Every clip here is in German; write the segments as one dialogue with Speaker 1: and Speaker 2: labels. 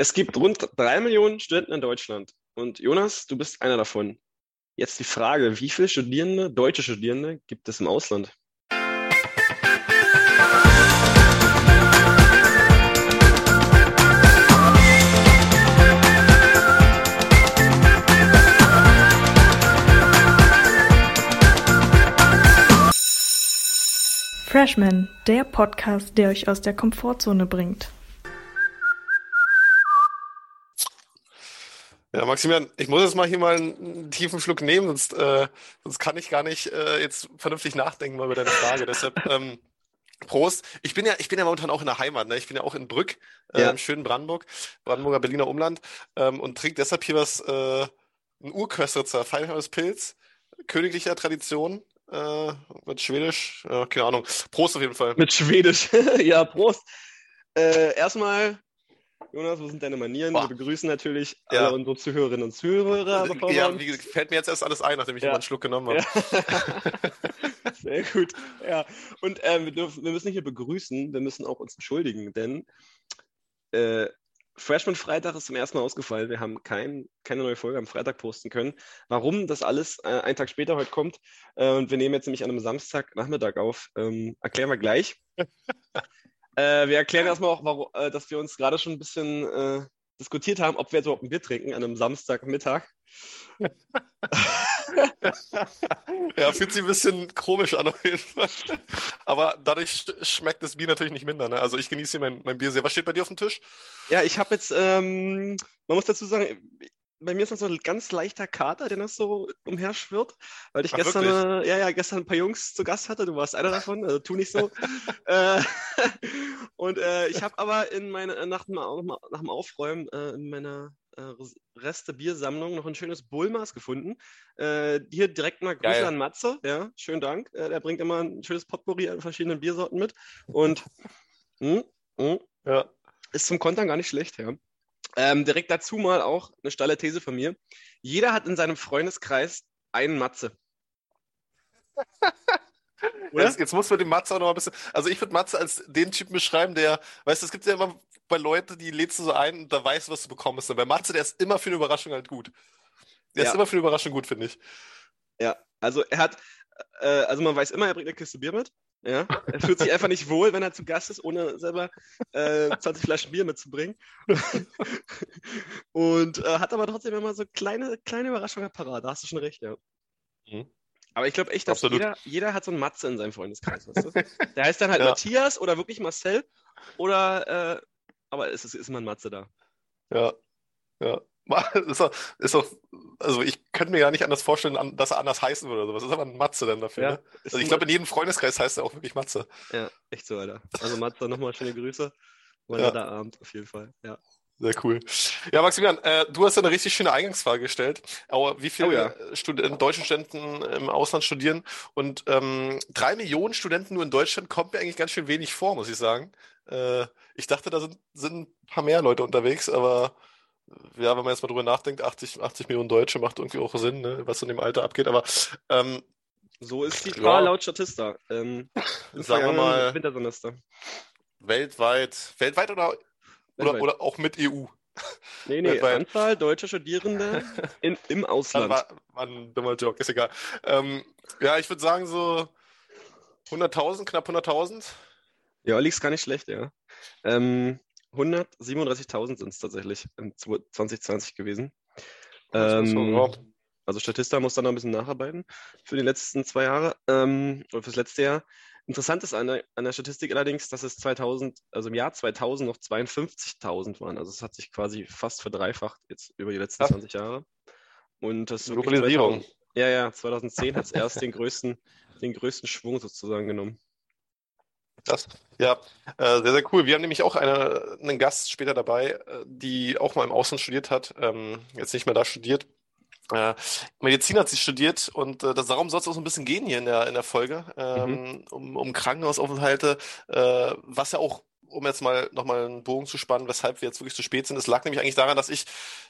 Speaker 1: Es gibt rund drei Millionen Studenten in Deutschland. Und Jonas, du bist einer davon. Jetzt die Frage, wie viele Studierende, deutsche Studierende, gibt es im Ausland?
Speaker 2: Freshman, der Podcast, der euch aus der Komfortzone bringt.
Speaker 3: Ja, Maximilian, ich muss jetzt mal hier mal einen tiefen Schluck nehmen, sonst, äh, sonst kann ich gar nicht äh, jetzt vernünftig nachdenken mal über deine Frage. Deshalb, ähm, Prost. Ich bin ja, ich bin ja momentan auch in der Heimat, ne? Ich bin ja auch in Brück, äh, ja. im schönen Brandenburg, Brandenburger Berliner Umland, ähm, und trinke deshalb hier was, äh, ein Urköstritzer, Feinholz Pilz, königlicher Tradition, äh, mit Schwedisch, keine Ahnung. Prost auf jeden Fall.
Speaker 1: Mit Schwedisch, ja, Prost. Äh, erstmal, Jonas, wo sind deine Manieren? Boah. Wir begrüßen natürlich ja. alle unsere Zuhörerinnen und Zuhörer.
Speaker 3: Ja, wie, fällt mir jetzt erst alles ein, nachdem ich ja. einen Schluck genommen habe.
Speaker 1: Ja. Sehr gut. Ja, und ähm, wir, dürfen, wir müssen nicht nur begrüßen, wir müssen auch uns entschuldigen, denn äh, Freshman Freitag ist zum ersten Mal ausgefallen. Wir haben kein, keine neue Folge am Freitag posten können. Warum das alles äh, einen Tag später heute kommt äh, und wir nehmen jetzt nämlich an einem Samstagnachmittag auf, ähm, erklären wir gleich. äh, wir erklären erstmal auch, warum, äh, dass wir uns gerade schon ein bisschen äh, diskutiert haben, ob wir jetzt überhaupt ein Bier trinken an einem Samstagmittag.
Speaker 3: ja, fühlt sich ein bisschen komisch an auf jeden Fall. Aber dadurch schmeckt das Bier natürlich nicht minder. Ne? Also ich genieße hier mein, mein Bier sehr. Was steht bei dir auf dem Tisch?
Speaker 1: Ja, ich habe jetzt, ähm, man muss dazu sagen, bei mir ist noch so ein ganz leichter Kater, der noch so umherschwirrt, weil ich Ach, gestern, äh, ja, ja, gestern ein paar Jungs zu Gast hatte. Du warst einer davon, also tu nicht so. äh, und äh, ich habe aber in meine, nach, dem, nach dem Aufräumen äh, in meiner äh, Reste Biersammlung noch ein schönes Bullmaß gefunden. Äh, hier direkt mal Grüße Geil. an Matze. Ja, schönen Dank. Äh, der bringt immer ein schönes Potpourri an verschiedenen Biersorten mit. Und mh, hm, mh, hm, ja. ist zum Kontern gar nicht schlecht, ja. Ähm, direkt dazu mal auch eine steile These von mir. Jeder hat in seinem Freundeskreis einen Matze.
Speaker 3: Jetzt, jetzt, muss man den Matze auch noch ein bisschen. Also ich würde Matze als den Typen beschreiben, der, weißt du, es gibt ja immer bei Leuten, die lädst du so ein und da weißt du, was du bekommst. Und bei Matze, der ist immer für eine Überraschung halt gut. Der ja. ist immer für eine Überraschung gut, finde ich.
Speaker 1: Ja, also er hat, äh, also man weiß immer, er bringt eine Kiste Bier mit. Ja, er fühlt sich einfach nicht wohl, wenn er zu Gast ist, ohne selber äh, 20 Flaschen Bier mitzubringen. und äh, hat aber trotzdem immer so kleine, kleine Überraschungen parat. Da hast du schon recht, ja. Mhm. Aber ich glaube echt, dass jeder, jeder hat so einen Matze in seinem Freundeskreis. Weißt du? Der heißt dann halt ja. Matthias oder wirklich Marcel. Oder, äh, aber es ist, ist immer ein Matze da.
Speaker 3: Ja, ja. Ist auch, ist auch, also ich könnte mir gar nicht anders vorstellen, dass er anders heißen würde. Was ist aber ein Matze denn dafür? Ja, ne? Also ich glaube, in jedem Freundeskreis heißt er auch wirklich Matze.
Speaker 1: Ja, echt so, Alter. Also Matze, nochmal schöne Grüße. Mein ja. Abend auf jeden Fall. Ja.
Speaker 3: Sehr cool. Ja, Maximilian, äh, du hast ja eine richtig schöne Eingangsfrage gestellt. Aber wie viele oh, ja. Stud deutsche Studenten im Ausland studieren? Und ähm, drei Millionen Studenten nur in Deutschland kommt mir eigentlich ganz schön wenig vor, muss ich sagen. Äh, ich dachte, da sind, sind ein paar mehr Leute unterwegs, aber ja, wenn man jetzt mal drüber nachdenkt, 80, 80 Millionen Deutsche macht irgendwie auch Sinn, ne, was in dem Alter abgeht. Aber ähm,
Speaker 1: so ist die Zahl ja, laut Statista. Ähm,
Speaker 3: sagen wir mal Wintersemester. Weltweit, weltweit oder oder, oder auch mit EU?
Speaker 1: Nee, nee, Weil, Anzahl deutscher Studierende in, im Ausland. War,
Speaker 3: war ein dummer Joke, ist egal. Ähm, ja, ich würde sagen so 100.000, knapp 100.000.
Speaker 1: Ja, liegt's gar nicht schlecht, ja. Ähm, 137.000 sind es tatsächlich in 2020 gewesen. Ähm, also Statista muss da noch ein bisschen nacharbeiten für die letzten zwei Jahre ähm, oder fürs letzte Jahr. Interessant ist an der, an der Statistik allerdings, dass es 2000, also im Jahr 2000 noch 52.000 waren. Also es hat sich quasi fast verdreifacht jetzt über die letzten Ach. 20 Jahre. Und das
Speaker 3: Globalisierung.
Speaker 1: 2000, ja, ja, 2010 hat es erst den größten, den größten Schwung sozusagen genommen.
Speaker 3: Das, ja, äh, sehr, sehr cool. Wir haben nämlich auch eine, einen Gast später dabei, äh, die auch mal im Ausland studiert hat, ähm, jetzt nicht mehr da studiert. Äh, Medizin hat sie studiert und äh, das, darum soll es auch so ein bisschen gehen hier in der, in der Folge, ähm, mhm. um, um Krankenhausaufenthalte, äh, was ja auch um jetzt mal nochmal einen Bogen zu spannen, weshalb wir jetzt wirklich zu spät sind. Es lag nämlich eigentlich daran, dass ich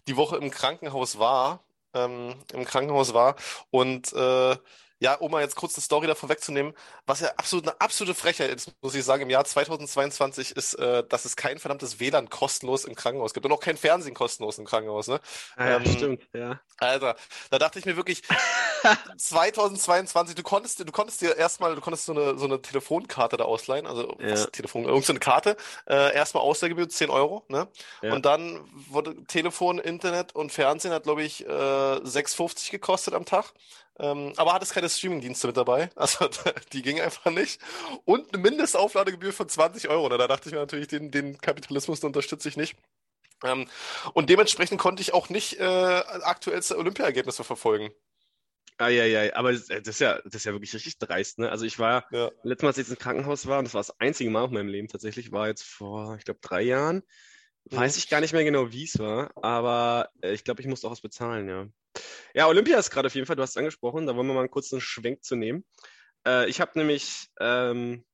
Speaker 3: die Woche im Krankenhaus war, ähm, im Krankenhaus war und äh, ja, um mal jetzt kurz eine Story davor wegzunehmen, was ja absolut eine absolute Frechheit ist, muss ich sagen, im Jahr 2022 ist, äh, dass es kein verdammtes WLAN kostenlos im Krankenhaus gibt und auch kein Fernsehen kostenlos im Krankenhaus, ne?
Speaker 1: Ah, ja, ähm, stimmt, ja.
Speaker 3: Alter, da dachte ich mir wirklich, 2022, du konntest, du konntest dir erstmal, du konntest so eine, so eine Telefonkarte da ausleihen, also
Speaker 1: Ja.
Speaker 3: was, Telefon, irgendeine Karte, äh, erstmal Ausleihgebühr 10 Euro, ne?
Speaker 1: Ja.
Speaker 3: Und dann wurde Telefon, Internet und Fernsehen hat, glaube ich, äh, 6,50 gekostet am Tag. Ähm, aber hattest keine Streamingdienste mit dabei. Also die ging einfach nicht. Und eine Mindestaufladegebühr von 20 Euro. Da dachte ich mir natürlich, den, den Kapitalismus unterstütze ich nicht. Ähm, und dementsprechend konnte ich auch nicht äh, aktuellste Olympiaergebnisse verfolgen.
Speaker 1: Eieiei, aber das, das ist ja, das ist ja wirklich richtig dreist, ne? Also ich war,
Speaker 3: Ja.
Speaker 1: letztes Mal, als ich im Krankenhaus war, und das war das einzige Mal in meinem Leben tatsächlich, war jetzt vor, ich glaube, drei Jahren. Weiß
Speaker 3: Mhm.
Speaker 1: ich gar nicht mehr genau, wie es war, aber äh, ich glaube, ich musste auch was bezahlen, ja. Ja, Olympia ist gerade auf jeden Fall, du hast es angesprochen, da wollen wir mal einen kurzen Schwenk zu nehmen. Äh, ich habe nämlich, ähm,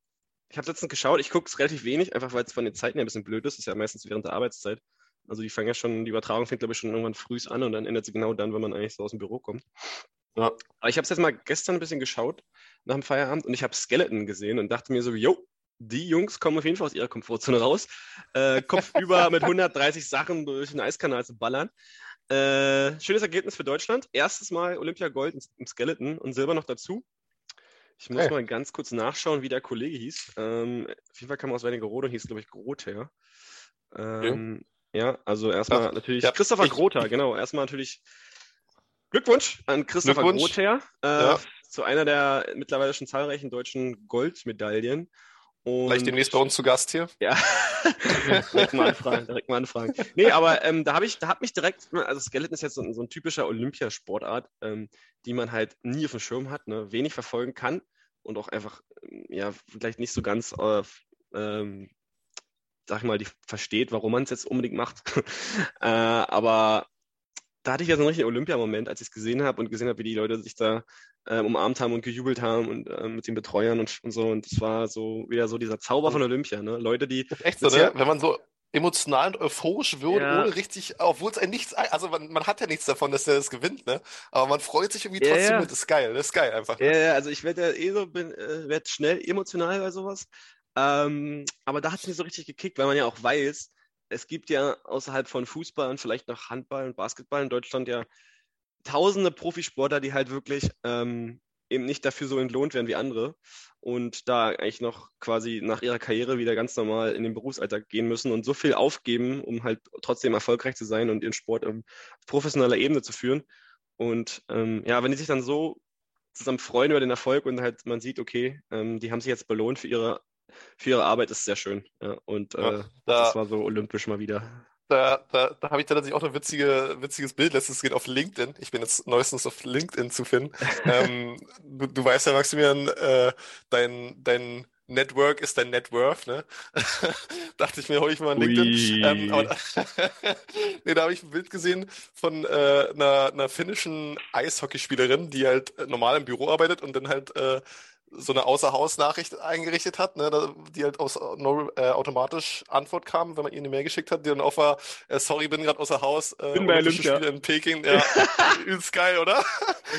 Speaker 1: ich habe letztens geschaut, ich gucke es relativ wenig, einfach weil es von den Zeiten her ein bisschen blöd ist, ist ja meistens während der Arbeitszeit. Also die fangen ja schon, die Übertragung fängt, glaube ich, schon irgendwann früh an und dann endet sie genau dann, wenn man eigentlich so aus dem Büro kommt.
Speaker 3: Ja.
Speaker 1: Aber ich habe es jetzt mal gestern ein bisschen geschaut nach dem Feierabend und ich habe Skeleton gesehen und dachte mir so, yo, die Jungs kommen auf jeden Fall aus ihrer Komfortzone raus. Äh, Kopf über mit 130 Sachen durch den Eiskanal zu ballern. Äh, schönes Ergebnis für Deutschland. Erstes Mal Olympia-Gold im Skeleton und Silber noch dazu. Ich muss
Speaker 3: Hey.
Speaker 1: mal ganz kurz nachschauen, wie der Kollege hieß. Ähm, auf jeden Fall kam er aus Wernigerode und hieß, glaube ich, Grother. Ähm, Ja, also erstmal
Speaker 3: Ach,
Speaker 1: natürlich
Speaker 3: ja,
Speaker 1: Christopher
Speaker 3: ich-
Speaker 1: Grother, genau. Erstmal natürlich Glückwunsch an Christopher
Speaker 3: Glückwunsch.
Speaker 1: Grother äh,
Speaker 3: Ja.
Speaker 1: zu einer der mittlerweile schon zahlreichen deutschen Goldmedaillen. Und
Speaker 3: Vielleicht demnächst bei uns zu Gast hier.
Speaker 1: ja, direkt mal anfragen, direkt mal anfragen. Nee, aber ähm, da habe ich, da hat mich direkt, also Skeleton ist jetzt so, ein- so ein typischer Olympiasportart, ähm, die man halt nie auf dem Schirm hat, ne, wenig verfolgen kann und auch einfach, ähm, ja, vielleicht nicht so ganz, äh, ähm, sag ich mal, die versteht, warum man es jetzt unbedingt macht. äh, aber da hatte ich ja so einen richtigen Olympiamoment, als ich es gesehen habe und gesehen habe, wie die Leute sich da ähm, umarmt haben und gejubelt haben und ähm, mit den Betreuern und, und so. Und das war so wieder so dieser Zauber von Olympia, ne? Leute, die
Speaker 3: Das ist echt so, ne? Wenn man so emotional und euphorisch wird,
Speaker 1: Ja.
Speaker 3: ohne richtig, obwohl es ein nichts, also man, man hat ja nichts davon, dass der das gewinnt, ne? Aber man freut sich irgendwie
Speaker 1: Ja,
Speaker 3: trotzdem
Speaker 1: ja.
Speaker 3: mit. Das ist geil, das ist geil einfach.
Speaker 1: Ja, ja, also ich werde ja eh so, bin, äh, werd schnell emotional bei sowas. Ähm, aber da hat es mich so richtig gekickt, weil man ja auch weiß, es gibt ja außerhalb von Fußball und vielleicht noch Handball und Basketball in Deutschland ja tausende Profisportler, die halt wirklich ähm, eben nicht dafür so entlohnt werden wie andere und da eigentlich noch quasi nach ihrer Karriere wieder ganz normal in den Berufsalltag gehen müssen und so viel aufgeben, um halt trotzdem erfolgreich zu sein und ihren Sport auf professioneller Ebene zu führen. Und ähm, ja, wenn die sich dann so zusammen freuen über den Erfolg und halt man sieht, okay, ähm, die haben sich jetzt belohnt für ihre, für ihre Arbeit, ist sehr schön. Ja, und äh,
Speaker 3: Ja,
Speaker 1: das
Speaker 3: da,
Speaker 1: war so olympisch mal wieder.
Speaker 3: da, da, da habe ich tatsächlich auch ein witzige, witziges Bild. Letztens geht auf LinkedIn. Ich bin jetzt neuestens auf LinkedIn zu finden. ähm, du, du weißt ja, Maximilian, äh, dein, dein Network ist dein Net Worth, ne? Dachte ich mir, hol ich mal ein LinkedIn. Ähm, aber nee, da habe ich ein Bild gesehen von äh, einer, einer finnischen Eishockeyspielerin, die halt äh, normal im Büro arbeitet und dann halt äh, so eine Außerhaus-Nachricht eingerichtet hat, ne, die halt aus, no, äh, automatisch Antwort kam, wenn man ihr eine Mail geschickt hat, die dann auch war, äh, sorry, bin gerade außer Haus, äh,
Speaker 1: Bin bei Olympia.
Speaker 3: Spiele in Peking. Ja, ist geil, oder?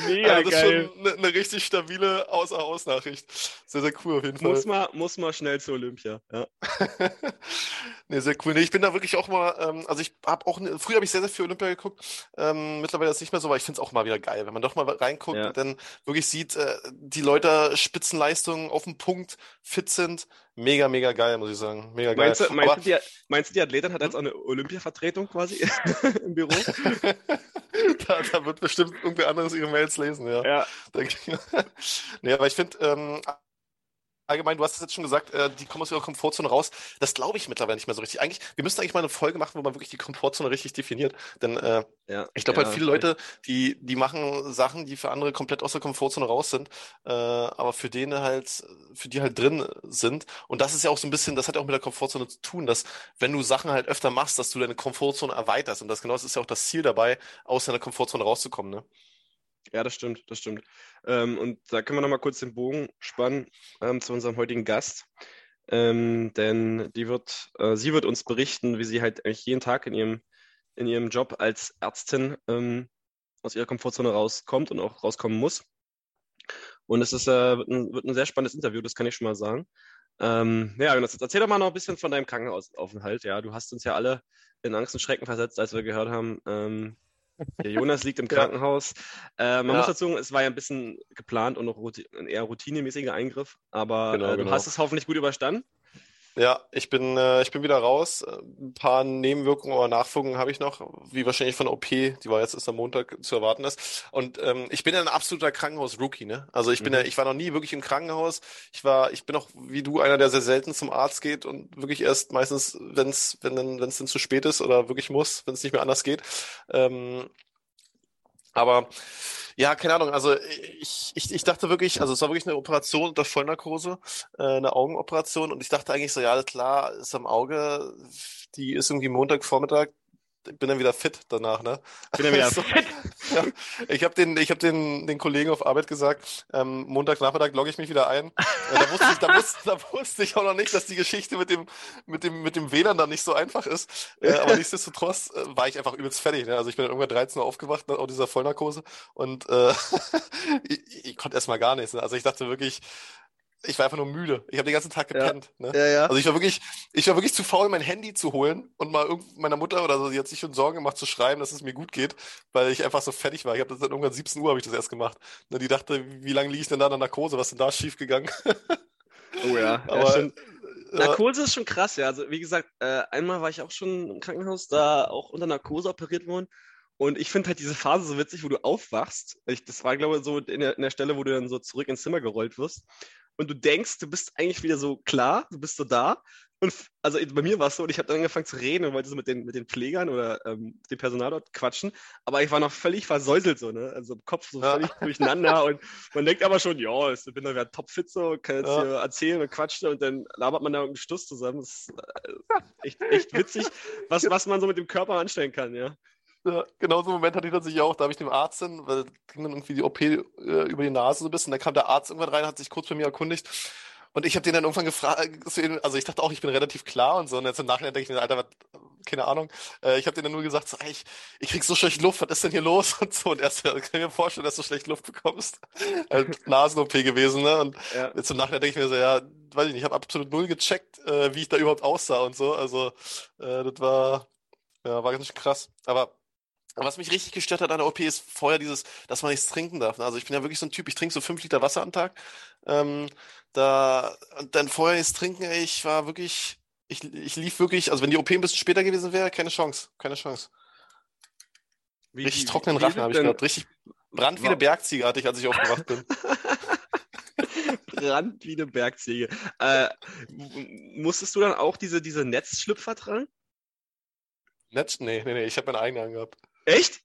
Speaker 1: Mega
Speaker 3: Also das ist
Speaker 1: geil.
Speaker 3: schon eine, eine richtig stabile Außerhaus-Nachricht. Sehr, sehr cool auf jeden Fall.
Speaker 1: Muss mal, muss mal schnell zu Olympia. Ja.
Speaker 3: Nee, sehr cool. Nee, ich bin da wirklich auch mal, ähm, also ich habe auch, ne, früher habe ich sehr, sehr viel Olympia geguckt, ähm, mittlerweile ist es nicht mehr so, aber ich finde es auch mal wieder geil, wenn man doch mal reinguckt
Speaker 1: Ja.
Speaker 3: und dann wirklich sieht, äh, die Leute Spitzenleistungen auf dem Punkt, fit sind. Mega, mega geil, muss ich sagen. Mega geil.
Speaker 1: Meinst, du, meinst,
Speaker 3: Aber
Speaker 1: du, die, meinst du, die Athletin hat jetzt auch eine Olympia-Vertretung quasi im Büro?
Speaker 3: da, da wird bestimmt irgendwer anderes ihre Mails lesen, ja.
Speaker 1: Ja.
Speaker 3: Nee, aber ich finde, ähm, allgemein, du hast es jetzt schon gesagt, äh, die kommen aus ihrer Komfortzone raus. Das glaube ich mittlerweile nicht mehr so richtig. Eigentlich, wir müssten eigentlich mal eine Folge machen, wo man wirklich die Komfortzone richtig definiert. Denn äh,
Speaker 1: ja.
Speaker 3: ich glaube
Speaker 1: ja,
Speaker 3: halt viele Leute, die, die machen Sachen, die für andere komplett aus der Komfortzone raus sind, äh, aber für denen halt, für die halt drin sind. Und das ist ja auch so ein bisschen, das hat ja auch mit der Komfortzone zu tun, dass wenn du Sachen halt öfter machst, dass du deine Komfortzone erweiterst. Und das genau das ist ja auch das Ziel dabei, aus deiner Komfortzone rauszukommen, ne?
Speaker 1: Ja, das stimmt, das stimmt. Ähm, und da können wir nochmal kurz den Bogen spannen ähm, zu unserem heutigen Gast. Ähm, denn die wird, äh, sie wird uns berichten, wie sie halt eigentlich jeden Tag in ihrem, in ihrem Job als Ärztin ähm, aus ihrer Komfortzone rauskommt und auch rauskommen muss. Und es ist, äh, wird, ein, wird ein sehr spannendes Interview, das kann ich schon mal sagen. Ähm, ja, erzähl doch mal noch ein bisschen von deinem Krankenhausaufenthalt. Ja, du hast uns ja alle in Angst und Schrecken versetzt, als wir gehört haben, ähm, der Jonas liegt im Krankenhaus. Äh, man ja. muss dazu sagen, es war ja ein bisschen geplant und noch ein eher routinemäßiger Eingriff, aber genau, äh, du genau. hast es hoffentlich gut überstanden.
Speaker 3: Ja, ich bin, äh, ich bin wieder raus. Ein paar Nebenwirkungen oder Nachwirkungen habe ich noch, wie wahrscheinlich von OP, die war jetzt erst am Montag zu erwarten ist. Und ähm, ich bin ja ein absoluter Krankenhaus-Rookie, ne? Also ich bin mhm. ja, ich war noch nie wirklich im Krankenhaus. Ich war, ich bin auch wie du einer, der sehr selten zum Arzt geht und wirklich erst meistens, wenn's, wenn dann, wenn es dann zu spät ist oder wirklich muss, wenn es nicht mehr anders geht. Ähm, aber ja, keine Ahnung. Also ich, ich, ich dachte wirklich, also es war wirklich eine Operation unter Vollnarkose, äh, eine Augenoperation. Und ich dachte eigentlich so, ja, klar, ist am Auge, die ist irgendwie Montagvormittag, bin dann wieder fit danach, ne?
Speaker 1: Bin dann wieder so, fit.
Speaker 3: ja, ich habe den, ich hab den, den Kollegen auf Arbeit gesagt, ähm, Montagnachmittag logge ich mich wieder ein. Äh, da, wusste ich, da, wusste, da wusste ich auch noch nicht, dass die Geschichte mit dem, mit dem, mit dem WLAN dann nicht so einfach ist. Äh, aber nichtsdestotrotz äh, war ich einfach übelst fertig. Ne? Also ich bin dann irgendwann 13 Uhr aufgewacht nach dieser Vollnarkose und äh, ich, ich konnte erstmal gar nichts. Ne? Also ich dachte wirklich, ich war einfach nur müde. Ich habe den ganzen Tag gepennt. Ja. Ne? Ja, ja. Also ich war wirklich, ich war wirklich zu faul, mein Handy zu holen und mal meiner Mutter oder so, die hat sich schon Sorgen gemacht zu schreiben, dass es mir gut geht, weil ich einfach so fertig war. Ich habe das dann irgendwann 17 Uhr habe ich das erst gemacht. Ne, die dachte, wie lange liege ich denn da in der Narkose? Was ist denn da schief gegangen?
Speaker 1: oh ja. Aber, ja, Narkose ist schon krass, ja. Also wie gesagt, äh, einmal war ich auch schon im Krankenhaus, da auch unter Narkose operiert worden. Und ich finde halt diese Phase so witzig, wo du aufwachst. Ich, das war, glaube ich, so in der, in der Stelle, wo du dann so zurück ins Zimmer gerollt wirst und du denkst, du bist eigentlich wieder so klar, du bist so da. Und also bei mir war es so, und ich habe dann angefangen zu reden und wollte so mit den, mit den Pflegern oder ähm, dem Personal dort quatschen, aber ich war noch völlig versäuselt so, ne? Also im Kopf so völlig ja. durcheinander und man denkt aber schon, ja, ich bin da wieder topfit so, kann jetzt ja. hier erzählen und quatschen und dann labert man da irgendeinen Stuss zusammen. Das ist äh, echt, echt witzig, was, was man so mit dem Körper anstellen kann, ja.
Speaker 3: Ja, genau so einen Moment hatte ich tatsächlich auch. Da habe ich dem Arzt dann, weil ging dann irgendwie die OP äh, über die Nase so ein bisschen. Da kam der Arzt irgendwann rein, hat sich kurz bei mir erkundigt. Und ich habe den dann irgendwann gefragt, also ich dachte auch, ich bin relativ klar und so. Und jetzt im Nachhinein denke ich mir, Alter, was, keine Ahnung. Äh, ich habe den dann nur gesagt, so, ey, ich, ich krieg so schlecht Luft, was ist denn hier los? Und so. Und erst kann ich mir vorstellen, dass du schlecht Luft bekommst. halt Nasen-OP gewesen, ne? Und ja. jetzt im Nachhinein denke ich mir so, ja, weiß ich nicht, ich habe absolut null gecheckt, äh, wie ich da überhaupt aussah und so. Also, äh, das war, ja, war ganz krass. Aber was mich richtig gestört hat an der OP ist vorher dieses, dass man nichts trinken darf. Also ich bin ja wirklich so ein Typ, ich trinke so fünf Liter Wasser am Tag. Ähm, da, dann vorher nichts trinken, ich war wirklich, ich, ich lief wirklich, also wenn die OP ein bisschen später gewesen wäre, keine Chance, keine Chance. Wie, richtig wie, trockenen Rachen habe ich gehabt, richtig Brand wie eine Bergziege hatte ich, als ich aufgewacht bin.
Speaker 1: Brand wie eine Bergziege. Äh, musstest du dann auch diese, diese Netzschlüpfer tragen?
Speaker 3: Netz? Nee, nee, nee, ich habe meine eigene angehabt.
Speaker 1: Echt?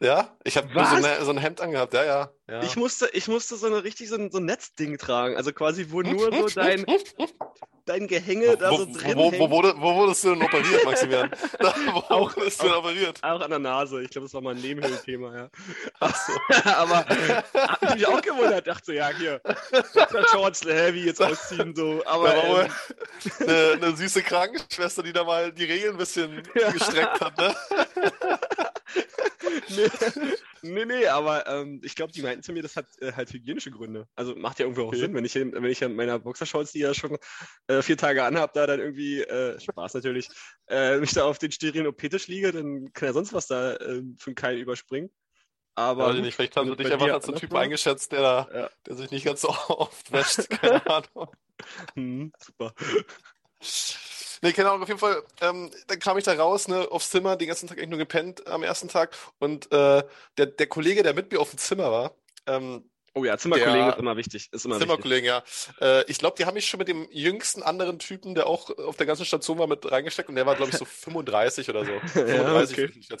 Speaker 3: Ja, ich habe so, so, ein Hemd angehabt, ja, ja, ja.
Speaker 1: Ich musste, ich musste so eine richtig so ein, so ein Netzding tragen, also quasi wo nur so dein, dein Gehänge wo, da so drin
Speaker 3: wo, wo, wurde, wo wurdest du denn operiert, Maximilian? Da, wo auch, wurdest du denn operiert?
Speaker 1: Auch an der Nase, ich glaube, das war mal ein Nebenhöhlenthema, ja. Ach so. Aber hab ich mich auch gewundert, dachte so, ja, hier, Shorts, Heavy jetzt ausziehen, so, aber... Da war
Speaker 3: ähm, eine, eine süße Krankenschwester, die da mal die Regeln ein bisschen gestreckt hat, ne?
Speaker 1: Nee, nee, aber ähm, ich glaube, die meinten zu mir, das hat äh, halt hygienische Gründe. Also macht ja irgendwie auch okay. Sinn, wenn ich, wenn ich in meiner Boxershorts, die ja schon äh, vier Tage anhab, da dann irgendwie, äh, Spaß natürlich, äh, mich da auf den sterilen OP-Tisch liege, dann kann ja sonst was da äh, von Keil überspringen. Aber
Speaker 3: ja, nicht, vielleicht haben sie dich einfach als ein Typ war. eingeschätzt, der, da, ja. der sich nicht ganz so oft wäscht. Keine Ahnung.
Speaker 1: hm, super.
Speaker 3: Nee, keine Ahnung, auf jeden Fall, ähm, dann kam ich da raus, ne, aufs Zimmer, den ganzen Tag eigentlich nur gepennt am ersten Tag. Und äh, der, der Kollege, der mit mir auf dem Zimmer war, ähm,
Speaker 1: Oh ja, Zimmerkollegen ist immer wichtig. Ist immer
Speaker 3: Zimmerkollegen, ja. Äh, ich glaube, die haben mich schon mit dem jüngsten anderen Typen, der auch auf der ganzen Station war, mit reingesteckt und der war, glaube ich, so 35 oder so. 35 ja, okay.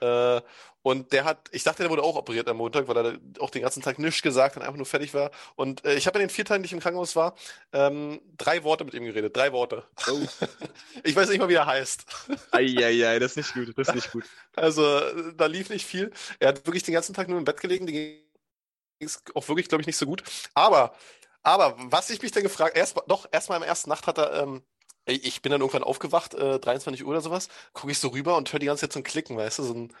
Speaker 3: Äh, und der hat, ich dachte, der wurde auch operiert am Montag, weil er auch den ganzen Tag nichts gesagt hat, einfach nur fertig war. Und äh, ich habe in den vier Tagen, die ich im Krankenhaus war, ähm, drei Worte mit ihm geredet. Drei Worte. Oh. ich weiß nicht mal, wie er heißt.
Speaker 1: Eieiei, das ist nicht gut. Das ist nicht gut.
Speaker 3: Also, da lief nicht viel. Er hat wirklich den ganzen Tag nur im Bett gelegen. Die ging es auch wirklich, glaube ich, nicht so gut. Aber, aber, was ich mich dann gefragt, erst, doch, erstmal in der ersten Nacht hat er, ähm, ich bin dann irgendwann aufgewacht, äh, 23 Uhr oder sowas, gucke ich so rüber und höre die ganze Zeit so ein Klicken, weißt du, so ein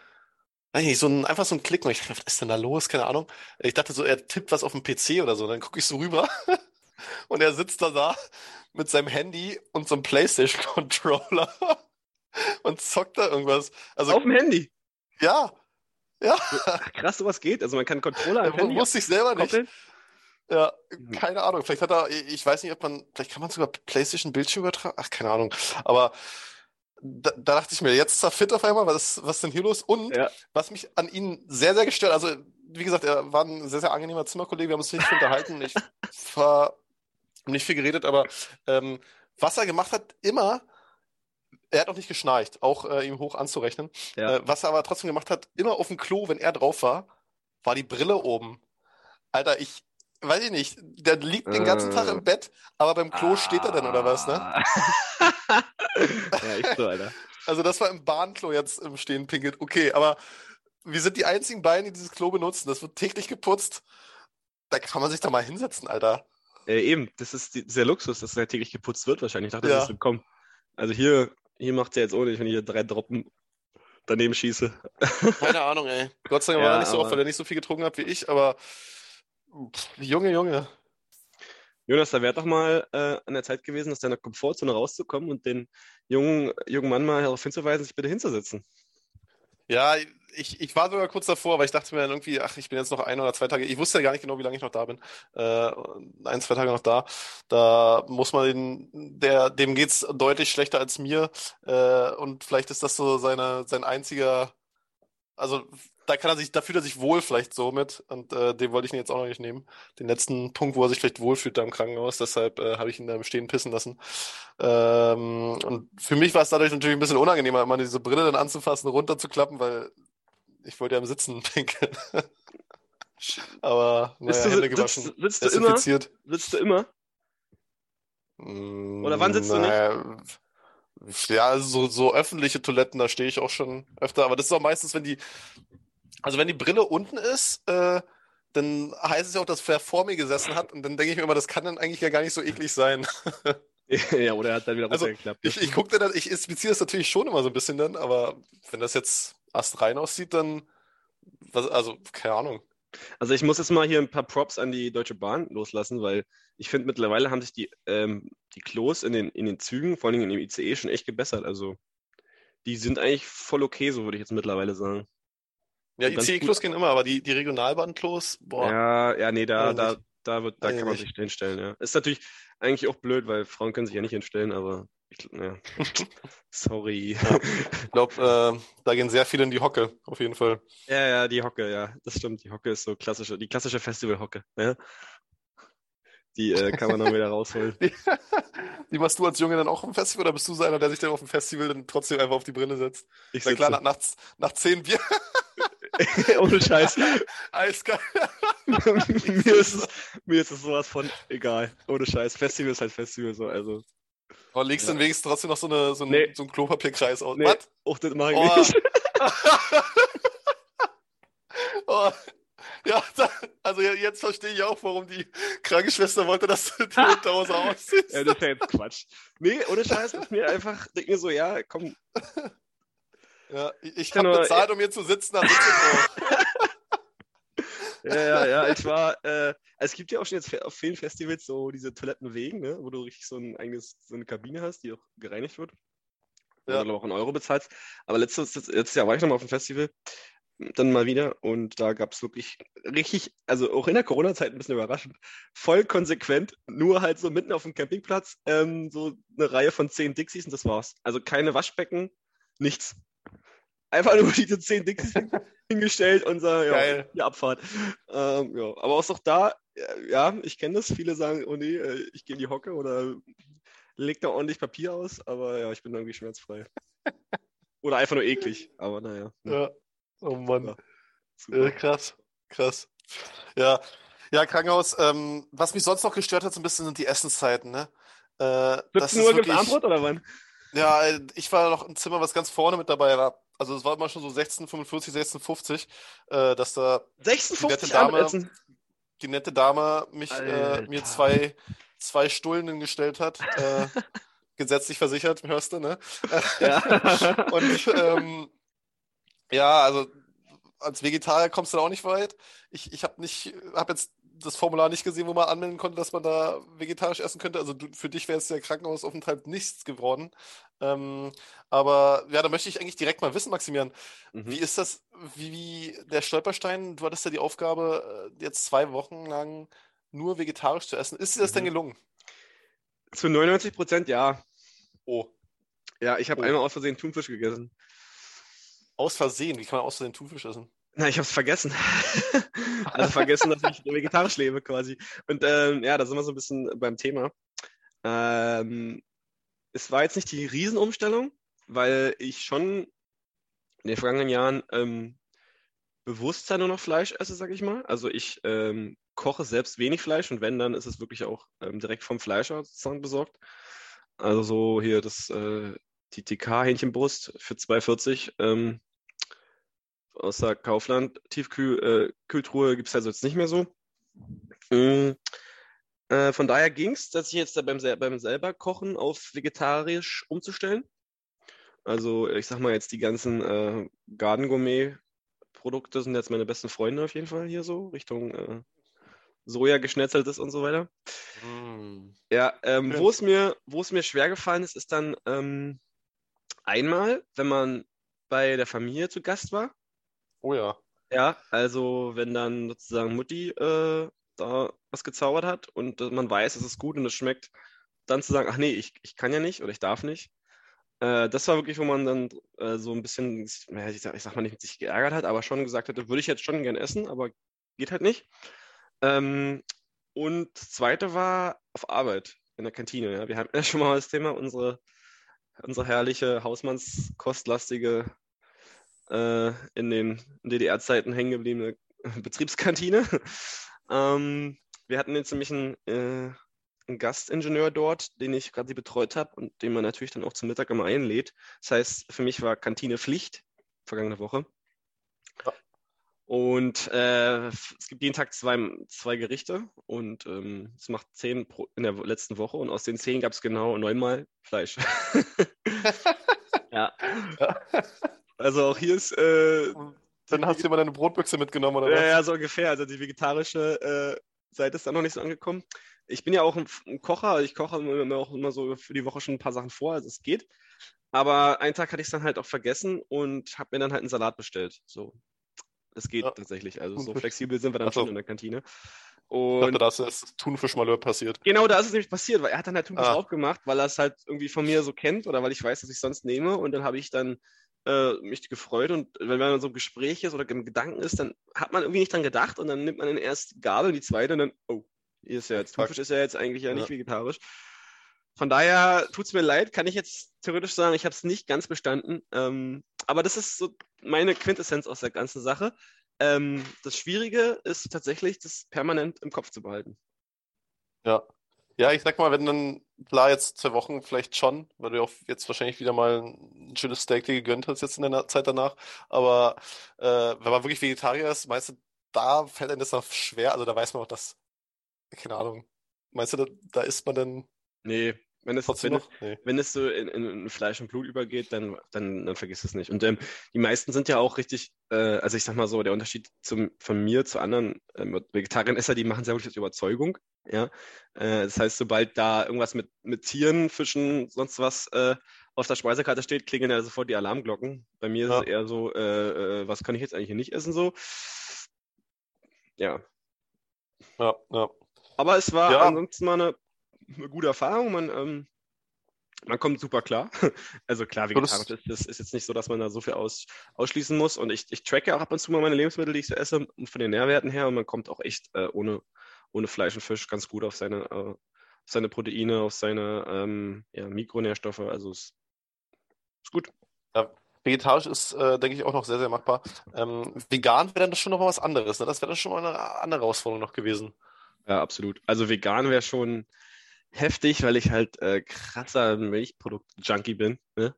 Speaker 3: weiß nicht, so ein, einfach so ein Klick. Und ich dachte, was ist denn da los? Keine Ahnung. Ich dachte so, er tippt was auf dem PC oder so. Dann gucke ich so rüber und er sitzt da da mit seinem Handy und so einem PlayStation-Controller und zockt da irgendwas. Also,
Speaker 1: Auf dem Handy.
Speaker 3: ja, ja.
Speaker 1: Ach, krass, sowas geht. Also man kann Controller am
Speaker 3: Ja,
Speaker 1: Handy
Speaker 3: wusste ich selber nicht.
Speaker 1: koppeln.
Speaker 3: Ja,
Speaker 1: Mhm.
Speaker 3: keine Ahnung. Vielleicht hat er, ich weiß nicht, ob man, vielleicht kann man sogar PlayStation Bildschirm übertragen. Ach, keine Ahnung. Aber da, da dachte ich mir, jetzt ist er fit auf einmal. Was, ist- was ist denn hier los? Und
Speaker 1: Ja.
Speaker 3: was mich an ihm sehr, sehr gestört, also wie gesagt, er war ein sehr, sehr angenehmer Zimmerkollege. Wir haben uns nicht unterhalten. Ich war nicht viel geredet, aber ähm, was er gemacht hat, immer, er hat auch nicht geschnarcht, auch äh, ihm hoch anzurechnen.
Speaker 1: Ja.
Speaker 3: Äh, was er aber trotzdem gemacht hat, immer auf dem Klo, wenn er drauf war, war die Brille oben. Alter, ich weiß ich nicht, der liegt den ganzen Tag
Speaker 1: Äh.
Speaker 3: im Bett, aber beim Klo steht er dann oder was, ne?
Speaker 1: Ah. ja, echt so, Alter.
Speaker 3: Also das war im Bahnklo jetzt im Stehen pinkelt. Okay, aber wir sind die einzigen beiden, die dieses Klo benutzen. Das wird täglich geputzt. Da kann man sich doch mal hinsetzen, Alter.
Speaker 1: Äh, eben, das ist die, dieser Luxus, dass er täglich geputzt wird wahrscheinlich. Ich dachte,
Speaker 3: Ja.
Speaker 1: das ist willkommen. Also hier, hier macht er jetzt ohne, wenn ich hier drei Droppen daneben schieße.
Speaker 3: Keine Ahnung, ey. Gott sei Dank war
Speaker 1: Ja,
Speaker 3: er nicht so oft, weil er nicht so viel getrunken hat wie ich, aber pff, Junge, Junge.
Speaker 1: Jonas, da wäre doch mal äh, an der Zeit gewesen, aus deiner Komfortzone rauszukommen und den jungen, jungen Mann mal darauf hinzuweisen, sich bitte hinzusetzen.
Speaker 3: Ja, ich, ich war sogar kurz davor, weil ich dachte mir dann irgendwie, ach, ich bin jetzt noch ein oder zwei Tage, ich wusste ja gar nicht genau, wie lange ich noch da bin. Äh, ein, zwei Tage noch da. Da muss man den, der, dem geht's deutlich schlechter als mir. Äh, und vielleicht ist das so seine, sein einziger, also da kann er sich, da fühlt er sich wohl vielleicht so mit. Und äh, den wollte ich ihn jetzt auch noch nicht nehmen. Den letzten Punkt, wo er sich vielleicht wohlfühlt da im Krankenhaus, deshalb äh, habe ich ihn da im Stehen pissen lassen. Ähm, und für mich war es dadurch natürlich ein bisschen unangenehmer, immer diese Brille dann anzufassen, runterzuklappen, weil ich wollte ja im Sitzen pinkeln. Aber naja,
Speaker 1: du-
Speaker 3: Hände
Speaker 1: sitzt-
Speaker 3: gewaschen,
Speaker 1: sitzt du immer? Sitzt du immer? Oder wann sitzt du nicht?
Speaker 3: Naja, Ja, also so, so öffentliche Toiletten, da stehe ich auch schon öfter, aber das ist auch meistens, wenn die, also wenn die Brille unten ist, äh, dann heißt es ja auch, dass wer vor mir gesessen hat und dann denke ich mir immer, das kann dann eigentlich ja gar nicht so eklig sein.
Speaker 1: ja, oder er hat dann wieder
Speaker 3: Also,
Speaker 1: runtergeklappt.
Speaker 3: Ich, ich gucke dann, ich inspiziere das natürlich schon immer so ein bisschen dann, aber wenn das jetzt astrein aussieht, dann, was, also, keine Ahnung.
Speaker 1: Also ich muss jetzt mal hier ein paar Props an die Deutsche Bahn loslassen, weil ich finde, mittlerweile haben sich die, ähm, die Klos in den, in den Zügen, vor allem in dem ICE, schon echt gebessert. Also die sind eigentlich voll okay, so würde ich jetzt mittlerweile sagen.
Speaker 3: Ja, ICE-Klos gehen immer, aber die, die Regionalbahn-Klos, boah.
Speaker 1: Ja, ja, nee, da,
Speaker 3: Weiß
Speaker 1: da, da wird, da kann man sich hinstellen, ja. Ist natürlich eigentlich auch blöd, weil Frauen können sich ja nicht hinstellen, aber ich, ja. Sorry.
Speaker 3: Ja. Ich glaube, äh, da gehen sehr viele in die Hocke, auf jeden Fall.
Speaker 1: Ja, ja, die Hocke, ja, das stimmt. Die Hocke ist so klassische, die klassische Festival-Hocke, ja. Die äh, kann man dann wieder rausholen.
Speaker 3: Die, die machst du als Junge dann auch im Festival oder bist du so einer, der sich dann auf dem Festival dann trotzdem einfach auf die Brille setzt?
Speaker 1: Ich
Speaker 3: Na klar, nach, nach, nach zehn Bier,
Speaker 1: Ohne Scheiß.
Speaker 3: eiskalt.
Speaker 1: mir, ist es, mir ist es sowas von egal. Ohne Scheiß. Festival ist halt Festival so, also.
Speaker 3: Aber legst
Speaker 1: Ja.
Speaker 3: dann wenigstens trotzdem noch so, eine, so, einen,
Speaker 1: Nee.
Speaker 3: so einen Klopapierkreis aus.
Speaker 1: Nee,
Speaker 3: Was?
Speaker 1: auch das mache ich
Speaker 3: Oh.
Speaker 1: nicht.
Speaker 3: oh. Ja, da, also ja, jetzt verstehe ich auch, warum die Krankenschwester wollte, dass du die Unterhose ausziehst.
Speaker 1: Ja, das ist ja jetzt Quatsch. Nee, ohne Scheiß, ist mir einfach, denk mir so, ja, komm,
Speaker 3: Ja, ich habe
Speaker 1: nur-
Speaker 3: bezahlt, um hier zu sitzen.
Speaker 1: Ja, ja, ja, ich war, äh, es gibt ja auch schon jetzt auf vielen Festivals so diese Toilettenwegen, ne, wo du richtig so ein eigenes, so eine Kabine hast, die auch gereinigt wird. Wo
Speaker 3: Ja.
Speaker 1: du dann auch einen Euro bezahlst. Aber letztes, letztes Jahr war ich nochmal auf dem Festival, dann mal wieder, und da gab es wirklich richtig, also auch in der Corona-Zeit ein bisschen überraschend, voll konsequent, nur halt so mitten auf dem Campingplatz, ähm, so eine Reihe von zehn Dixies und das war's. Also keine Waschbecken, nichts. Einfach nur diese zehn Dixies hin- hingestellt und so, ja, die Abfahrt. Ähm, ja. Aber auch da, ja, ich kenne das. Viele sagen, oh nee, äh, ich gehe in die Hocke oder leg da ordentlich Papier aus, aber ja, ich bin irgendwie schmerzfrei. Oder einfach nur eklig, aber naja.
Speaker 3: Ja. Oh Mann.
Speaker 1: Ja.
Speaker 3: Krass, krass. Ja, ja, Krankenhaus. Ähm, was mich sonst noch gestört hat, so ein bisschen sind die Essenszeiten, ne? Äh, das
Speaker 1: 17
Speaker 3: ist
Speaker 1: Uhr
Speaker 3: wirklich,
Speaker 1: Abendbrot oder wann?
Speaker 3: ja, ich war noch im Zimmer, was ganz vorne mit dabei war. Also es war immer schon so 16:45, 16:50, äh, dass da
Speaker 1: 56
Speaker 3: Dame-
Speaker 1: Abendessen.
Speaker 3: die nette Dame mich, äh, mir zwei, zwei Stullen hingestellt hat. Äh, gesetzlich versichert, hörst du, ne?
Speaker 1: Ja.
Speaker 3: Und ähm, ja, also als Vegetarier kommst du da auch nicht weit. Ich, ich habe nicht, habe jetzt das Formular nicht gesehen, wo man anmelden konnte, dass man da vegetarisch essen könnte. Also du, für dich wäre es der Krankenhausaufenthalt nichts geworden. Ähm, aber ja, da möchte ich eigentlich direkt mal wissen, Maximilian, mhm. wie ist das, wie, wie der Stolperstein, du hattest ja die Aufgabe, äh, jetzt zwei Wochen lang nur vegetarisch zu essen. Ist dir das mhm. denn gelungen?
Speaker 1: Zu 99 Prozent ja.
Speaker 3: Oh.
Speaker 1: Ja, ich habe oh. einmal aus Versehen Thunfisch gegessen.
Speaker 3: Aus Versehen? Wie kann man aus Versehen Thunfisch essen?
Speaker 1: Na, ich habe es vergessen. also vergessen, dass ich vegetarisch lebe quasi. Und ähm, ja, da sind wir so ein bisschen beim Thema. Ähm, es war jetzt nicht die Riesenumstellung, weil ich schon in den vergangenen Jahren ähm, bewusster nur noch Fleisch esse, sag ich mal. Also ich ähm, koche selbst wenig Fleisch und wenn, dann ist es wirklich auch ähm, direkt vom Fleischer sozusagen besorgt. Also so hier das, äh, die TK-Hähnchenbrust für 2,40 ähm, aus der Kaufland Tiefkühltruhe äh, gibt es also jetzt nicht mehr so. Mhm. Äh, von daher ging es, dass ich jetzt da beim, beim selber Kochen auf vegetarisch umzustellen. Also ich sag mal jetzt die ganzen äh, Garden Gourmet Produkte sind jetzt meine besten Freunde auf jeden Fall hier so, Richtung äh, Soja geschnetzeltes und so weiter. Mm. Ja, ähm, wo es mir, wo es mir schwer gefallen ist, ist dann ähm, einmal, wenn man bei der Familie zu Gast war.
Speaker 3: Oh ja.
Speaker 1: Ja, also wenn dann sozusagen Mutti äh, da was gezaubert hat und äh, man weiß, es ist gut und es schmeckt, dann zu sagen, ach nee, ich, ich kann ja nicht oder ich darf nicht. Äh, das war wirklich, wo man dann äh, so ein bisschen, ich sag, ich sag mal nicht, sich geärgert hat, aber schon gesagt hätte, würde ich jetzt schon gern essen, aber geht halt nicht. Ähm, und das zweite war auf Arbeit in der Kantine. Ja. Wir haben ja schon mal das Thema, unsere, unsere herrliche Hausmannskostlastige äh, in den DDR-Zeiten hängen gebliebene Betriebskantine. ähm, wir hatten jetzt nämlich einen, äh, einen Gastingenieur dort, den ich gerade betreut habe und den man natürlich dann auch zum Mittag immer einlädt. Das heißt, für mich war Kantine Pflicht vergangene Woche. Ja. Und äh, es gibt jeden Tag zwei, zwei Gerichte und ähm, es macht zehn pro, in der letzten Woche und aus den zehn gab es genau neunmal Fleisch. ja. ja. Also auch hier ist. Äh,
Speaker 3: Dann hast du immer deine Brotbüchse mitgenommen, oder
Speaker 1: was? Ja, ja, so ungefähr. Also die vegetarische äh, Seite ist da noch nicht so angekommen. Ich bin ja auch ein, ein Kocher, ich koche mir auch immer so für die Woche schon ein paar Sachen vor, also es geht. Aber einen Tag hatte ich es dann halt auch vergessen und habe mir dann halt einen Salat bestellt. So, es geht ja. tatsächlich. Also so flexibel sind wir dann so. schon in der Kantine.
Speaker 3: Und ich dachte, da ist das Thunfischmalheur passiert.
Speaker 1: Genau, da ist es nämlich passiert, weil er hat dann halt Thunfisch ah. aufgemacht, weil er es halt irgendwie von mir so kennt oder weil ich weiß, dass ich es sonst nehme. Und dann habe ich dann äh, mich gefreut. Und wenn man so im Gespräch ist oder im Gedanken ist, dann hat man irgendwie nicht dran gedacht und dann nimmt man den ersten Gabel, die zweite und dann, oh, hier ist ja jetzt, Thunfisch ist ja jetzt eigentlich ja nicht ja. vegetarisch. Von daher tut es mir leid, kann ich jetzt theoretisch sagen, ich habe es nicht ganz bestanden. Ähm, aber das ist so meine Quintessenz aus der ganzen Sache. Ähm, das Schwierige ist tatsächlich, das permanent im Kopf zu behalten.
Speaker 3: Ja. Ja, ich sag mal, wenn dann, klar, jetzt zwei Wochen vielleicht schon, weil du auch jetzt wahrscheinlich wieder mal ein schönes Steak dir gegönnt hast jetzt in der Zeit danach. Aber äh, wenn man wirklich Vegetarier ist, meinst du, da fällt einem das noch schwer? Also da weiß man auch, dass, keine Ahnung, meinst du, da, da isst man dann.
Speaker 1: Nee, wenn es, wenn, es, nee. wenn es so in, in, Fleisch und Blut übergeht, dann, dann, dann vergiss es nicht. Und ähm, die meisten sind ja auch richtig, äh, also ich sag mal so, der Unterschied zum, von mir zu anderen ähm, Vegetariern ist ja, die machen sehr wirklich aus Überzeugung. Ja? Äh, das heißt, sobald da irgendwas mit, mit Tieren, Fischen, sonst was äh, auf der Speisekarte steht, klingeln ja sofort die Alarmglocken. Bei mir ja. ist es eher so, äh, äh, was kann ich jetzt eigentlich hier nicht essen so. Ja.
Speaker 3: Ja, ja.
Speaker 1: Aber es war ja. ansonsten mal eine eine gute Erfahrung. Man, ähm, man kommt super klar. Also klar, vegetarisch ist, das ist jetzt nicht so, dass man da so viel aus, ausschließen muss. Und ich, ich tracke auch ab und zu mal meine Lebensmittel, die ich so esse, von den Nährwerten her. Und man kommt auch echt äh, ohne, ohne Fleisch und Fisch ganz gut auf seine, äh, auf seine Proteine, auf seine ähm, ja, Mikronährstoffe. Also es ist gut.
Speaker 3: Ja, vegetarisch ist, äh, denke ich, auch noch sehr, sehr machbar. Ähm, vegan wäre dann schon noch mal was anderes. Ne? Das wäre dann schon mal eine andere Herausforderung noch gewesen.
Speaker 1: Ja, absolut. Also vegan wäre schon heftig, weil ich halt äh, krasser Milchprodukt-Junkie bin. Ne?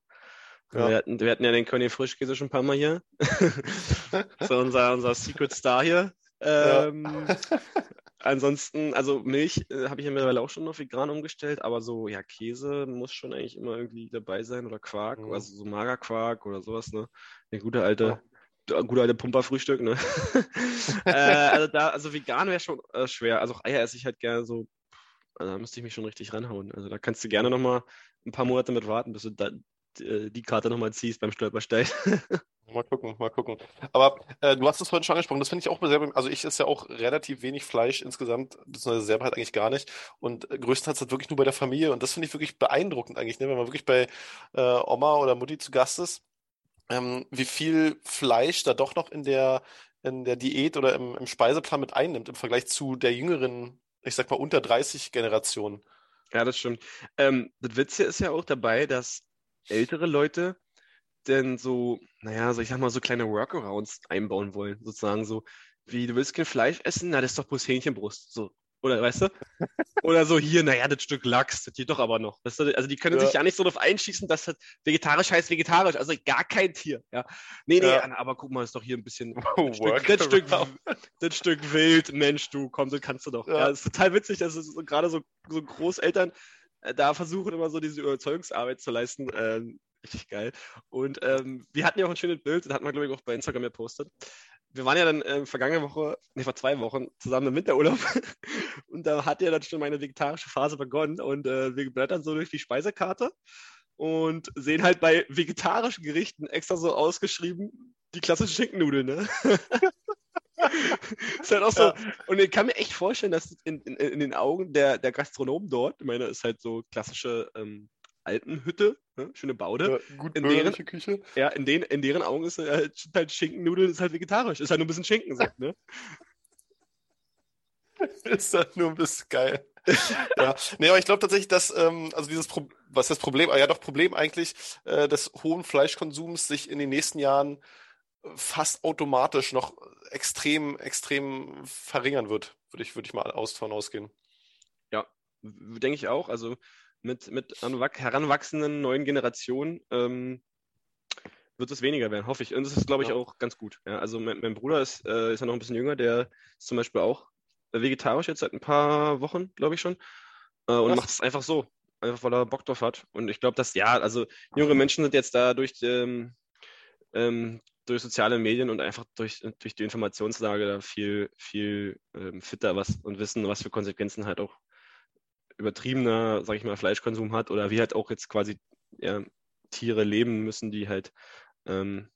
Speaker 1: Ja. Wir, hatten, wir hatten ja den König Frischkäse schon ein paar Mal hier. so unser, unser Secret Star hier. Ähm, ja. ansonsten, also Milch äh, habe ich ja mittlerweile auch schon auf vegan umgestellt, aber so, ja, Käse muss schon eigentlich immer irgendwie dabei sein oder Quark, mhm. also so Magerquark oder sowas, ne? Der gute alte ja. Guter alte Pumperfrühstück, ne? äh, also da, also vegan wäre schon äh, schwer. Also Eier esse ich halt gerne so. Also da müsste ich mich schon richtig ranhauen. Also da kannst du gerne nochmal ein paar Monate mit warten, bis du da, die, die Karte nochmal ziehst beim Stolperstein.
Speaker 3: Mal gucken, mal gucken. Aber äh, du hast es vorhin schon angesprochen, das finde ich auch sehr, also ich esse ja auch relativ wenig Fleisch insgesamt, beziehungsweise selber halt eigentlich gar nicht. Und äh, größtenteils halt wirklich nur bei der Familie. Und das finde ich wirklich beeindruckend eigentlich, ne? wenn man wirklich bei äh, Oma oder Mutti zu Gast ist, ähm, wie viel Fleisch da doch noch in der, in der Diät oder im, im Speiseplan mit einnimmt im Vergleich zu der jüngeren, ich sag mal, unter 30 Generation.
Speaker 1: Ja, das stimmt. Ähm, das Witze ist ja auch dabei, dass ältere Leute denn so, naja, so ich sag mal, so kleine Workarounds einbauen wollen, sozusagen so, wie du willst kein Fleisch essen, na, das ist doch bloß Hähnchenbrust, so. Oder weißt du? Oder so hier, naja, das Stück Lachs, das geht doch aber noch. Weißt du? Also die können ja. sich ja nicht so darauf einschießen, dass das vegetarisch heißt vegetarisch, also gar kein Tier. Ja. Nee, nee, ja. aber guck mal, ist doch hier ein bisschen oh, Stück, das, Stück, das Stück Wild, Mensch, du, komm, so kannst du doch. Ja, ja ist total witzig, dass es gerade so, so Großeltern äh, da versuchen immer so diese Überzeugungsarbeit zu leisten. Ähm, richtig geil. Und ähm, wir hatten ja auch ein schönes Bild, das hatten wir, glaube ich, auch bei Instagram gepostet. Wir waren ja dann äh, vergangene Woche, nee, vor zwei Wochen, zusammen im Winterurlaub. und da hat ja dann schon meine vegetarische Phase begonnen. Und äh, wir blättern so durch die Speisekarte und sehen halt bei vegetarischen Gerichten extra so ausgeschrieben die klassischen Schinkennudeln, ne? ist halt auch so. Ja. Und ich kann mir echt vorstellen, dass in, in, in den Augen der, der Gastronomen dort, ich meine, ist halt so klassische ähm, Altenhütte, ne? schöne Baude.
Speaker 3: Ja, gut
Speaker 1: in deren,
Speaker 3: Küche.
Speaker 1: Ja, in, den, in deren Augen ist halt, halt Schinkennudeln ist halt vegetarisch. Ist halt nur ein bisschen Schinken, so, ne?
Speaker 3: ist halt nur ein bisschen geil. ja, nee, aber ich glaube tatsächlich, dass, ähm, also dieses Pro was das Problem, ja doch Problem eigentlich äh, des hohen Fleischkonsums sich in den nächsten Jahren fast automatisch noch extrem, extrem verringern wird, würde ich, würde ich mal aus, von ausgehen.
Speaker 1: Ja, denke ich auch. Also mit, mit heranwachsenden neuen Generationen ähm, wird es weniger werden, hoffe ich. Und das ist, glaube ich, ja. auch ganz gut. Ja, also mein, mein Bruder ist, äh, ist ja noch ein bisschen jünger, der ist zum Beispiel auch vegetarisch jetzt seit ein paar Wochen, glaube ich schon. Äh, und macht es einfach so. Einfach weil er Bock drauf hat. Und ich glaube, dass, ja, also junge Menschen sind jetzt da durch, ähm, ähm, durch soziale Medien und einfach durch, durch die Informationslage da viel, viel ähm, fitter was und wissen, was für Konsequenzen halt auch übertriebener, sag ich mal, Fleischkonsum hat oder wie halt auch jetzt quasi ja, Tiere leben müssen, die halt ähm,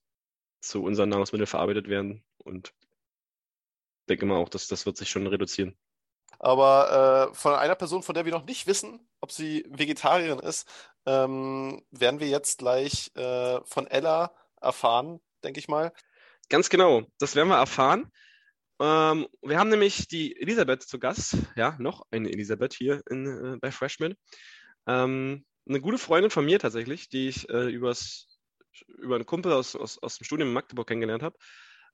Speaker 1: zu unseren Nahrungsmitteln verarbeitet werden. Und ich denke mal auch, dass das wird sich schon reduzieren.
Speaker 3: Aber äh, von einer Person, von der wir noch nicht wissen, ob sie Vegetarierin ist, ähm, werden wir jetzt gleich äh, von Ella erfahren, denke ich mal.
Speaker 1: Ganz genau, das werden wir erfahren. Ähm, wir haben nämlich die Elisabeth zu Gast, ja, noch eine Elisabeth hier in, äh, bei Freshman. Ähm, eine gute Freundin von mir tatsächlich, die ich äh, übers, über einen Kumpel aus, aus, aus dem Studium in Magdeburg kennengelernt habe.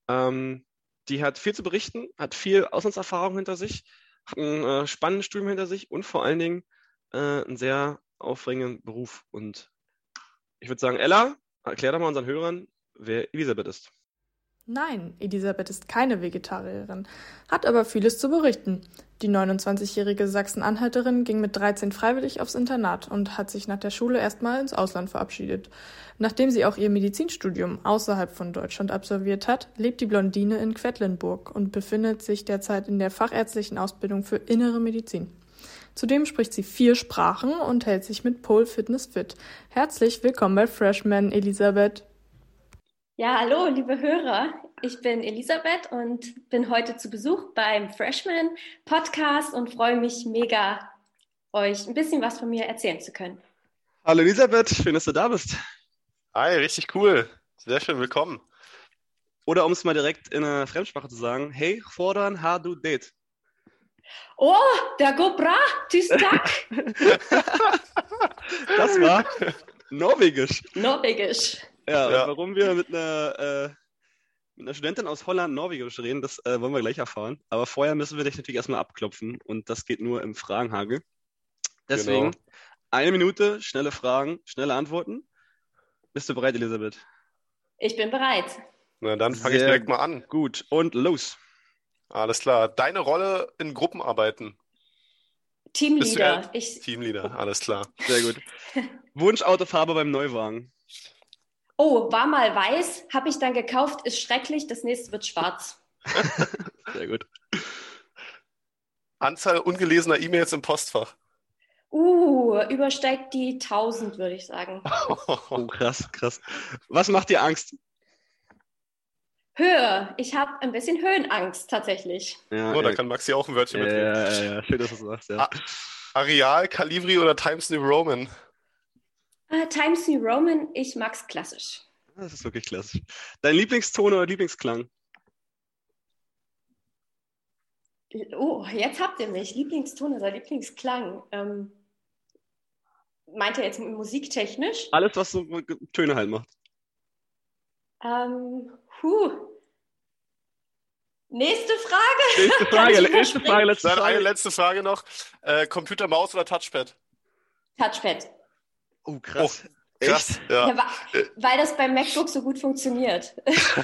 Speaker 1: Ähm, die hat viel zu berichten, hat viel Auslandserfahrung hinter sich, hat ein äh, spannendes Studium hinter sich und vor allen Dingen äh, einen sehr aufregenden Beruf. Und ich würde sagen, Ella, erklär doch mal unseren Hörern, wer Elisabeth ist.
Speaker 2: Nein, Elisabeth ist keine Vegetarierin, hat aber vieles zu berichten. Die 29-jährige Sachsen-Anhalterin ging mit 13 freiwillig aufs Internat und hat sich nach der Schule erstmal ins Ausland verabschiedet. Nachdem sie auch ihr Medizinstudium außerhalb von Deutschland absolviert hat, lebt die Blondine in Quedlinburg und befindet sich derzeit in der fachärztlichen Ausbildung für innere Medizin. Zudem spricht sie vier Sprachen und hält sich mit Pole Fitness fit. Herzlich willkommen bei Freshman, Elisabeth.
Speaker 4: Ja, hallo, liebe Hörer. Ich bin Elisabeth und bin heute zu Besuch beim Freshman Podcast und freue mich mega, euch ein bisschen was von mir erzählen zu können.
Speaker 1: Hallo Elisabeth, schön, dass du da bist.
Speaker 3: Hi, richtig cool. Sehr schön, willkommen.
Speaker 1: Oder um es mal direkt in einer Fremdsprache zu sagen, hey, fordern, ha, du date.
Speaker 4: Oh, der Gobra, Tystak.
Speaker 1: das war Norwegisch.
Speaker 4: Norwegisch.
Speaker 1: Ja, ja. warum wir mit einer, äh, mit einer Studentin aus Holland Norwegisch reden, das äh, wollen wir gleich erfahren. Aber vorher müssen wir dich natürlich erstmal abklopfen und das geht nur im Fragenhagel. Deswegen genau. eine Minute, schnelle Fragen, schnelle Antworten. Bist du bereit, Elisabeth?
Speaker 4: Ich bin bereit.
Speaker 3: Na, dann fange ich direkt mal an.
Speaker 1: Gut, und los.
Speaker 3: Alles klar. Deine Rolle in Gruppenarbeiten?
Speaker 4: Teamleader. Ich...
Speaker 3: Teamleader, alles klar.
Speaker 1: Sehr gut. Wunsch Autofarbe beim Neuwagen?
Speaker 4: Oh, war mal weiß, habe ich dann gekauft, ist schrecklich, das nächste wird schwarz.
Speaker 1: Sehr gut.
Speaker 3: Anzahl ungelesener E-Mails im Postfach.
Speaker 4: Uh, übersteigt die 1000, würde ich sagen.
Speaker 1: Oh, krass, krass. Was macht dir Angst?
Speaker 4: Höhe. Ich habe ein bisschen Höhenangst tatsächlich.
Speaker 3: Ja, oh, da kann Maxi auch ein Wörtchen
Speaker 1: ja,
Speaker 3: mitreden.
Speaker 1: Ja, ja, ja, schön, dass du es sagst. Ja.
Speaker 3: Areal, Calibri oder Times New Roman?
Speaker 4: Uh, Times New Roman, ich mag's klassisch.
Speaker 1: Das ist wirklich klassisch. Dein Lieblingston oder Lieblingsklang?
Speaker 4: Oh, jetzt habt ihr mich. Lieblingston oder Lieblingsklang? Ähm, meint ihr jetzt musiktechnisch?
Speaker 1: Alles, was so Töne halt macht.
Speaker 4: Ähm, huh. Nächste Frage.
Speaker 1: Nächste Frage, nächste Frage, letzte Frage.
Speaker 3: eine letzte Frage noch. Äh, Computer, Maus oder Touchpad?
Speaker 4: Touchpad.
Speaker 1: Oh, krass.
Speaker 3: Oh, krass. Ja.
Speaker 4: Ja, wa- weil das beim MacBook so gut funktioniert.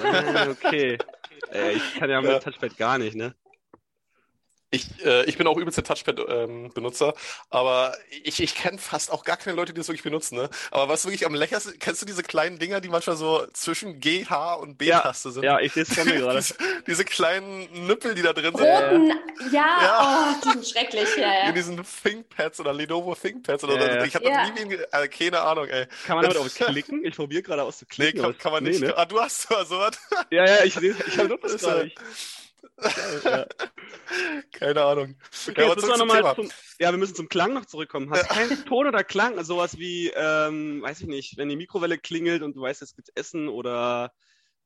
Speaker 1: Ah, okay. Äh, ich kann ja mit
Speaker 3: Ja.
Speaker 1: Touchpad gar nicht, ne?
Speaker 3: Ich, äh, ich bin auch übelst der Touchpad-Benutzer, aber ich, ich kenne fast auch gar keine Leute, die das wirklich benutzen. Ne? Aber was wirklich am leckersten, kennst du diese kleinen Dinger, die manchmal so zwischen G, H und B-Taste sind?
Speaker 1: Ja, ich sehe es mir gerade.
Speaker 3: diese, diese kleinen Nippel, die da drin sind.
Speaker 4: Roten, ja,
Speaker 3: Ja.
Speaker 4: oh, die sind schrecklich, ja,
Speaker 3: In
Speaker 4: ja.
Speaker 3: diesen ThinkPads oder Lenovo ThinkPads oder
Speaker 1: Ja,
Speaker 3: so.
Speaker 1: ja.
Speaker 3: Ich habe
Speaker 4: Ja.
Speaker 3: noch nie, äh, keine Ahnung, ey.
Speaker 1: Kann man damit auch klicken? Ich probiere gerade
Speaker 3: Nee,
Speaker 1: auszuklicken.
Speaker 3: kann,
Speaker 1: aber-
Speaker 3: kann man
Speaker 1: nee,
Speaker 3: nicht.
Speaker 1: Ne?
Speaker 3: Ah, du hast so sowas.
Speaker 1: Ja, ja, ich, ich habe das
Speaker 3: Das,
Speaker 1: gerade. Ja.
Speaker 3: Keine Ahnung.
Speaker 1: Okay,
Speaker 3: Ja,
Speaker 1: jetzt müssen wir noch mal zum, ja, wir müssen zum Klang noch zurückkommen. Hast du keinen Ton oder Klang? Also sowas wie, ähm, weiß ich nicht, wenn die Mikrowelle klingelt und du weißt, es gibt Essen oder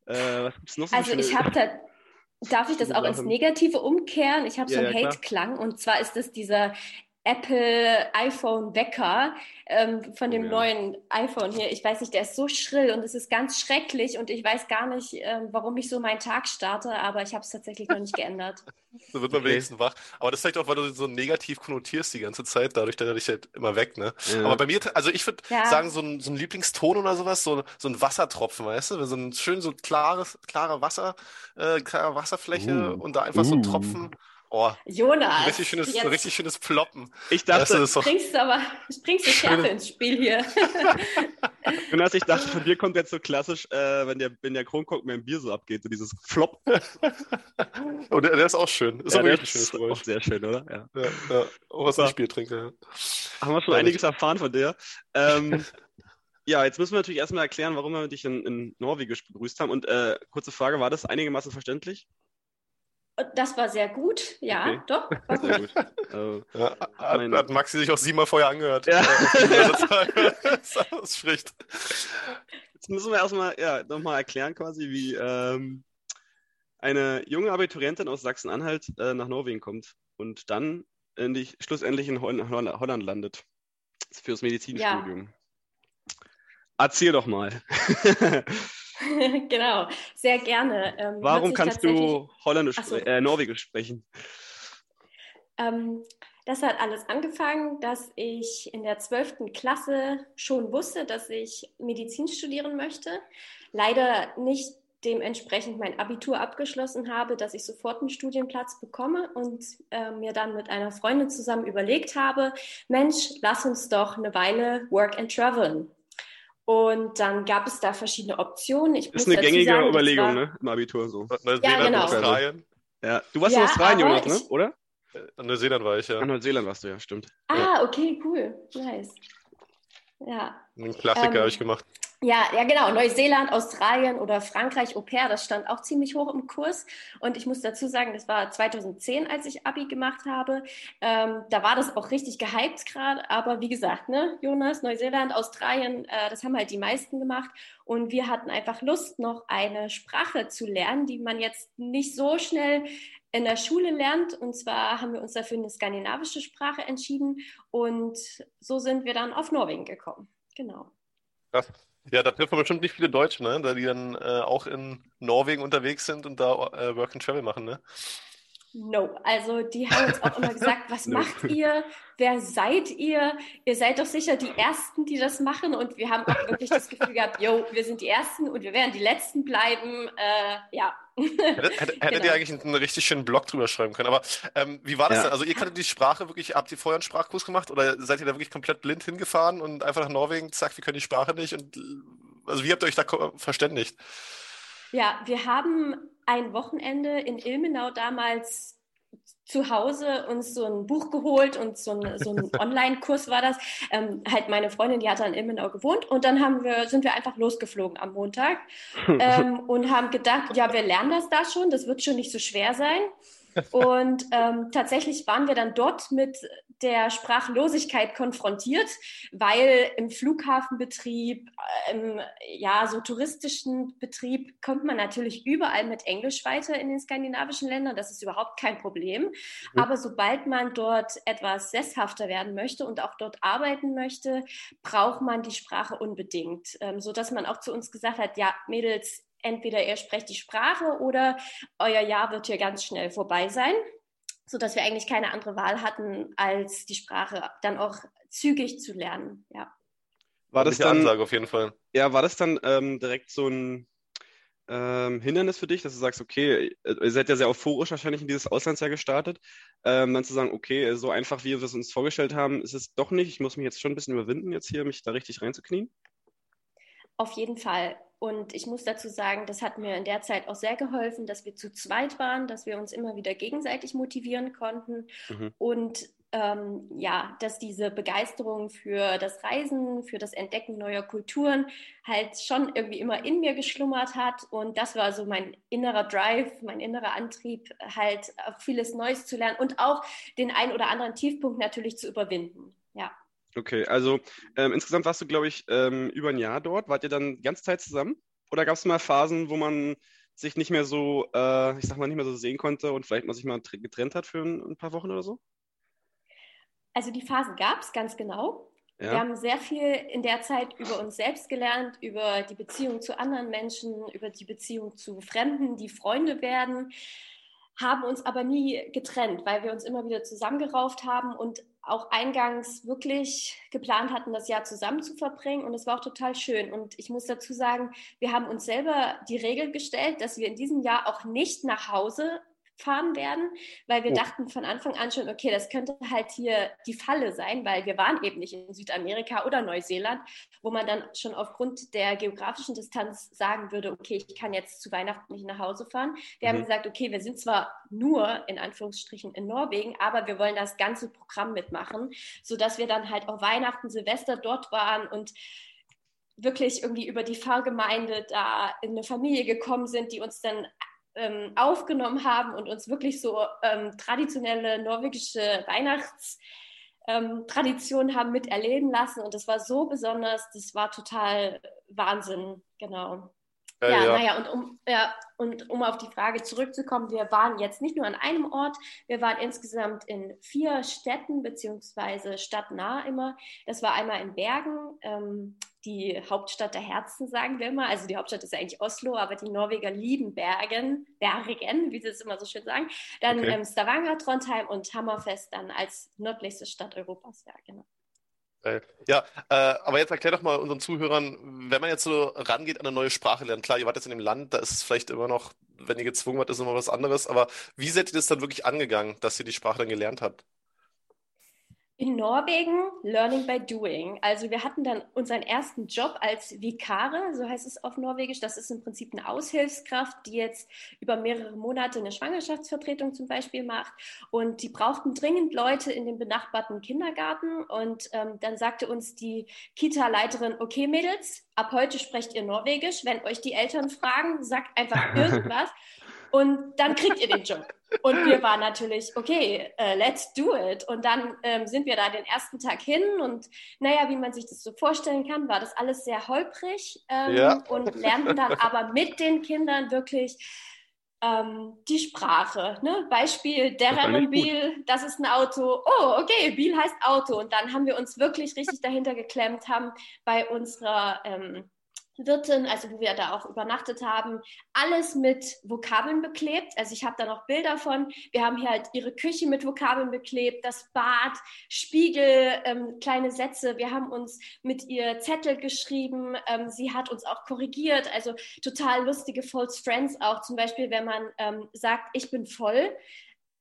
Speaker 1: äh, was gibt's noch so?
Speaker 4: Also ich habe da, darf ich das auch ins. Negative umkehren? Ich habe so
Speaker 1: Ja,
Speaker 4: einen
Speaker 1: ja.
Speaker 4: Hate-Klang und zwar ist es dieser Apple iPhone Wecker ähm, von dem
Speaker 1: Oh ja.
Speaker 4: neuen iPhone hier. Ich weiß nicht, der ist so schrill und es ist ganz schrecklich und ich weiß gar nicht, ähm, warum ich so meinen Tag starte, aber ich habe es tatsächlich noch nicht geändert.
Speaker 3: So wird man
Speaker 1: Okay.
Speaker 3: wenigstens wach. Aber das zeigt auch, weil du so negativ konnotierst die ganze Zeit, dadurch, dass er dich halt immer weg, ne?
Speaker 1: Ja.
Speaker 3: Aber bei mir, also ich würde
Speaker 4: Ja.
Speaker 3: sagen, so ein, so ein Lieblingston oder sowas, so, so ein Wassertropfen, weißt du? So ein schön so klares, klare Wasser, äh, klare Wasserfläche
Speaker 1: Uh.
Speaker 3: und da einfach so ein
Speaker 1: Uh.
Speaker 3: Tropfen. Oh,
Speaker 4: Jonas,
Speaker 3: ein richtig schönes,
Speaker 4: jetzt
Speaker 3: ein richtig schönes Ploppen.
Speaker 1: ich dachte,
Speaker 3: das ist doch,
Speaker 4: bringst du aber bringst du Schärfe ins Spiel hier.
Speaker 1: Jonas, ich dachte, von dir kommt jetzt so klassisch, äh, wenn der, wenn der Kronkorken mir im Bier so abgeht, so dieses Flop.
Speaker 3: oh, der, der ist auch schön. Ist
Speaker 1: Ja,
Speaker 3: auch
Speaker 1: der
Speaker 3: wirklich ein schönes
Speaker 1: ist auch
Speaker 3: Geräusch.
Speaker 1: sehr schön, oder? Ja.
Speaker 3: Ja, ja. Auch was
Speaker 1: Super.
Speaker 3: ich Bier trinke. Ja.
Speaker 1: Haben wir schon
Speaker 3: Glaub
Speaker 1: einiges erfahren von dir. Ähm, ja, jetzt müssen wir natürlich erstmal erklären, warum wir dich in, in Norwegisch begrüßt haben. Und äh, kurze Frage, war das einigermaßen verständlich?
Speaker 4: Das war sehr gut, ja,
Speaker 1: Okay.
Speaker 4: doch, war.
Speaker 1: Sehr gut. Äh,
Speaker 3: Ja, hat, hat Maxi sich auch siebenmal vorher angehört.
Speaker 1: Ja.
Speaker 3: Das ausspricht.
Speaker 1: Jetzt müssen wir erstmal ja, nochmal erklären, quasi, wie ähm, eine junge Abiturientin aus Sachsen-Anhalt äh, nach Norwegen kommt und dann in die, schlussendlich in Hol Hol Holland landet fürs Medizinstudium. Erzähl doch mal.
Speaker 4: genau, sehr gerne. Ähm,
Speaker 1: Warum kannst du Holländisch,
Speaker 4: so.
Speaker 1: äh, Norwegisch sprechen?
Speaker 4: Ähm, das hat alles angefangen, dass ich in der 12. Klasse schon wusste, dass ich Medizin studieren möchte. Leider nicht dementsprechend mein Abitur abgeschlossen habe, dass ich sofort einen Studienplatz bekomme und äh, mir dann mit einer Freundin zusammen überlegt habe, Mensch, lass uns doch eine Weile work and traveln. Und dann gab es da verschiedene Optionen. Ich
Speaker 1: Ist eine gängige
Speaker 4: sagen,
Speaker 1: Überlegung,
Speaker 4: war-
Speaker 1: ne? Im Abitur so.
Speaker 3: Neuseeland,
Speaker 4: Ja, genau.
Speaker 3: Australien.
Speaker 1: Ja. Du warst
Speaker 4: Ja,
Speaker 1: in Australien, Jonas, ne?
Speaker 4: ich-
Speaker 1: Oder?
Speaker 3: In Neuseeland war ich ja.
Speaker 1: An Neuseeland warst du ja, stimmt.
Speaker 4: Ah, okay, cool, nice. Ja,
Speaker 3: Einen Klassiker
Speaker 4: Ähm,
Speaker 3: habe ich gemacht.
Speaker 4: Ja, ja, genau. Neuseeland, Australien oder Frankreich Au pair, das stand auch ziemlich hoch im Kurs. Und ich muss dazu sagen, das war 2010, als ich Abi gemacht habe. Ähm, da war das auch richtig gehypt gerade. Aber wie gesagt, ne, Jonas, Neuseeland, Australien, äh, das haben halt die meisten gemacht. Und wir hatten einfach Lust, noch eine Sprache zu lernen, die man jetzt nicht so schnell in der Schule lernt. Und zwar haben wir uns dafür eine skandinavische Sprache entschieden. Und so sind wir dann auf Norwegen gekommen. Genau.
Speaker 3: Krass. Ja, da trifft man bestimmt nicht viele Deutsche, ne? Da die dann äh, auch in Norwegen unterwegs sind und da äh, Work and Travel machen, ne?
Speaker 4: No, also die haben uns auch immer gesagt, was
Speaker 1: No.
Speaker 4: macht ihr? Wer seid ihr? Ihr seid doch sicher die Ersten, die das machen. Und wir haben auch wirklich das Gefühl gehabt, yo, wir sind die Ersten und wir werden die Letzten bleiben. Äh, ja.
Speaker 3: Hättet, hättet, hättet ihr
Speaker 4: Genau.
Speaker 3: eigentlich einen richtig schönen Blog drüber schreiben können. Aber ähm, wie war das
Speaker 1: Ja.
Speaker 3: denn? Also ihr kanntet die Sprache wirklich, habt ihr vorher einen Sprachkurs gemacht oder seid ihr da wirklich komplett blind hingefahren und einfach nach Norwegen, zack, wir können die Sprache nicht und also wie habt ihr euch da verständigt?
Speaker 4: Ja, wir haben ein Wochenende in Ilmenau damals zu Hause uns so ein Buch geholt und so ein, so ein Online-Kurs war das. Ähm, halt meine Freundin, die hat dann in Ilmenau gewohnt und dann haben wir, sind wir einfach losgeflogen am Montag ähm, und haben gedacht, ja, wir lernen das da schon, das wird schon nicht so schwer sein. Und ähm, tatsächlich waren wir dann dort mit der Sprachlosigkeit konfrontiert, weil im Flughafenbetrieb, im ja, so touristischen Betrieb kommt man natürlich überall mit Englisch weiter in den skandinavischen Ländern. Das ist überhaupt kein Problem. Mhm. Aber sobald man dort etwas sesshafter werden möchte und auch dort arbeiten möchte, braucht man die Sprache unbedingt. Ähm, so dass man auch zu uns gesagt hat, ja, Mädels, entweder ihr sprecht die Sprache oder euer Jahr wird hier ganz schnell vorbei sein so dass wir eigentlich keine andere Wahl hatten, als die Sprache dann auch zügig zu lernen. Ja.
Speaker 3: War das dann Ansage auf jeden Fall?
Speaker 1: Ja, war das dann ähm, direkt so ein ähm, Hindernis für dich, dass du sagst, okay, äh, ihr seid ja sehr euphorisch wahrscheinlich in dieses Auslandsjahr gestartet, ähm, dann zu sagen, okay, so einfach wie wir es uns vorgestellt haben, ist es doch nicht. Ich muss mich jetzt schon ein bisschen überwinden, jetzt hier mich da richtig reinzuknien.
Speaker 4: Auf jeden Fall. Und ich muss dazu sagen, das hat mir in der Zeit auch sehr geholfen, dass wir zu zweit waren, dass wir uns immer wieder gegenseitig motivieren konnten mhm. und ähm, ja, dass diese Begeisterung für das Reisen, für das Entdecken neuer Kulturen halt schon irgendwie immer in mir geschlummert hat. Und das war so mein innerer Drive, mein innerer Antrieb, halt vieles Neues zu lernen und auch den ein oder anderen Tiefpunkt natürlich zu überwinden. Ja.
Speaker 1: Okay, also ähm, insgesamt warst du, glaube ich, ähm, über ein Jahr dort. Wart ihr dann die ganze Zeit zusammen? Oder gab es mal Phasen, wo man sich nicht mehr so, äh, ich sag mal, nicht mehr so sehen konnte und vielleicht man sich mal getrennt hat für ein, ein paar Wochen oder so?
Speaker 4: Also die Phasen gab es ganz genau. Ja. Wir haben sehr viel in der Zeit über uns selbst gelernt, über die Beziehung zu anderen Menschen, über die Beziehung zu Fremden, die Freunde werden, haben uns aber nie getrennt, weil wir uns immer wieder zusammengerauft haben und auch eingangs wirklich geplant hatten, das Jahr zusammen zu verbringen. Und es war auch total schön. Und ich muss dazu sagen, wir haben uns selber die Regel gestellt, dass wir in diesem Jahr auch nicht nach Hause fahren werden, weil wir oh. dachten von Anfang an schon, okay, das könnte halt hier die Falle sein, weil wir waren eben nicht in Südamerika oder Neuseeland, wo man dann schon aufgrund der geografischen Distanz sagen würde, okay, ich kann jetzt zu Weihnachten nicht nach Hause fahren. Wir mhm. haben gesagt, okay, wir sind zwar nur in Anführungsstrichen in Norwegen, aber wir wollen das ganze Programm mitmachen, sodass wir dann halt auch Weihnachten, Silvester dort waren und wirklich irgendwie über die Pfarrgemeinde da in eine Familie gekommen sind, die uns dann ähm, aufgenommen haben und uns wirklich so ähm, traditionelle norwegische Weihnachtstraditionen ähm, haben miterleben lassen. Und das war so besonders, das war total Wahnsinn, genau. Äh, ja, ja, naja, und um, ja, und um auf die Frage zurückzukommen, wir waren jetzt nicht nur an einem Ort, wir waren insgesamt in vier Städten, beziehungsweise stadtnah immer. Das war einmal in Bergen, ähm, die Hauptstadt der Herzen, sagen wir immer. Also die Hauptstadt ist ja eigentlich Oslo, aber die Norweger lieben Bergen, Bergen, wie sie es immer so schön sagen. Dann okay. ähm, Stavanger, Trondheim und Hammerfest dann als nördlichste Stadt Europas, ja, genau.
Speaker 3: Ja, äh, aber jetzt erklär doch mal unseren Zuhörern, wenn man jetzt so rangeht an eine neue Sprache lernen, klar, ihr wart jetzt in dem Land, da ist es vielleicht immer noch, wenn ihr gezwungen wart, ist immer was anderes, aber wie seid ihr das dann wirklich angegangen, dass ihr die Sprache dann gelernt habt?
Speaker 4: In Norwegen Learning by Doing. Also wir hatten dann unseren ersten Job als Vikare, so heißt es auf Norwegisch. Das ist im Prinzip eine Aushilfskraft, die jetzt über mehrere Monate eine Schwangerschaftsvertretung zum Beispiel macht. Und die brauchten dringend Leute in dem benachbarten Kindergarten. Und ähm, dann sagte uns die Kita-Leiterin, okay Mädels, ab heute sprecht ihr Norwegisch. Wenn euch die Eltern fragen, sagt einfach irgendwas. Und dann kriegt ihr den Job. Und wir waren natürlich, okay, uh, let's do it. Und dann ähm, sind wir da den ersten Tag hin und naja, wie man sich das so vorstellen kann, war das alles sehr holprig ähm, ja. und lernten dann aber mit den Kindern wirklich ähm, die Sprache. Ne? Beispiel Derren Biel, das ist ein Auto. Oh, okay, Biel heißt Auto. Und dann haben wir uns wirklich richtig dahinter geklemmt, haben bei unserer ähm, Wirtin, also wo wir da auch übernachtet haben, alles mit Vokabeln beklebt. Also ich habe da noch Bilder von. Wir haben hier halt ihre Küche mit Vokabeln beklebt, das Bad, Spiegel, ähm, kleine Sätze. Wir haben uns mit ihr Zettel geschrieben. Ähm, sie hat uns auch korrigiert. Also total lustige False Friends auch. Zum Beispiel, wenn man ähm, sagt, ich bin voll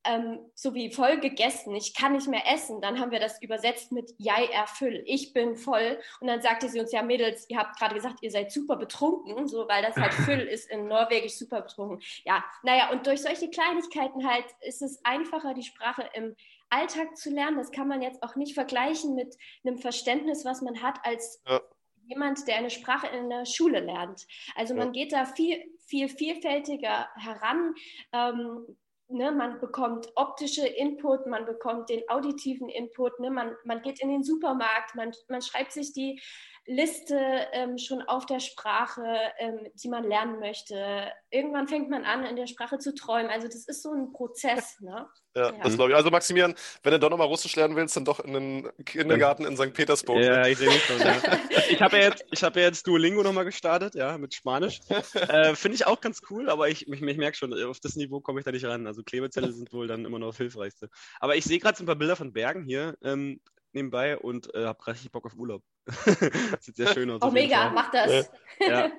Speaker 4: ähm, so wie voll gegessen, ich kann nicht mehr essen. Dann haben wir das übersetzt mit Jai erfüll, ich bin voll. Und dann sagte sie uns, ja Mädels, ihr habt gerade gesagt, ihr seid super betrunken, so, weil das halt Füll ist in Norwegisch super betrunken. Ja, naja, und durch solche Kleinigkeiten halt ist es einfacher, die Sprache im Alltag zu lernen. Das kann man jetzt auch nicht vergleichen mit einem Verständnis, was man hat als ja. jemand, der eine Sprache in der Schule lernt. Also man ja. geht da viel, viel vielfältiger heran. Ähm, Ne, man bekommt optische Input, man bekommt den auditiven Input, ne, man, man geht in den Supermarkt, man, man schreibt sich die Liste ähm, schon auf der Sprache, ähm, die man lernen möchte. Irgendwann fängt man an, in der Sprache zu träumen. Also das ist so ein Prozess. Ne?
Speaker 3: Ja, ja. das glaube ich. Also Maximilian, wenn du doch nochmal Russisch lernen willst, dann doch in den Kindergarten in St. Petersburg.
Speaker 1: Ja, ne? ich sehe schon. Ja. ich habe ja, jetzt, hab ja jetzt Duolingo nochmal gestartet, ja, mit Spanisch. Äh, Finde ich auch ganz cool, aber ich, ich, ich merke schon, auf das Niveau komme ich da nicht ran. Also Klebezelle sind wohl dann immer noch das Hilfreichste. Aber ich sehe gerade so ein paar Bilder von Bergen hier. Ähm, nebenbei und äh, habe richtig Bock auf Urlaub.
Speaker 4: sieht sehr schön aus. Oh, mega, mach das.
Speaker 1: ja,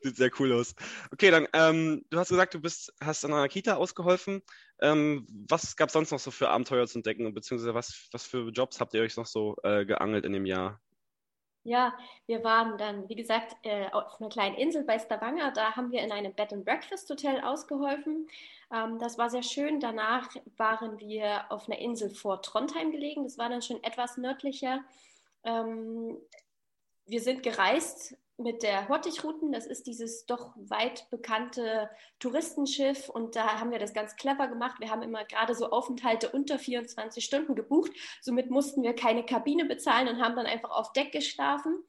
Speaker 1: sieht sehr cool aus. Okay, dann, ähm, du hast gesagt, du bist, hast an einer Kita ausgeholfen. Ähm, was gab es sonst noch so für Abenteuer zu entdecken, beziehungsweise was, was für Jobs habt ihr euch noch so äh, geangelt in dem Jahr?
Speaker 4: Ja, wir waren dann, wie gesagt, äh, auf einer kleinen Insel bei Stavanger. Da haben wir in einem Bed and Breakfast Hotel ausgeholfen. Ähm, das war sehr schön. Danach waren wir auf einer Insel vor Trondheim gelegen. Das war dann schon etwas nördlicher. Ähm, wir sind gereist mit der Hottichrouten. Das ist dieses doch weit bekannte Touristenschiff und da haben wir das ganz clever gemacht. Wir haben immer gerade so Aufenthalte unter 24 Stunden gebucht. Somit mussten wir keine Kabine bezahlen und haben dann einfach auf Deck geschlafen.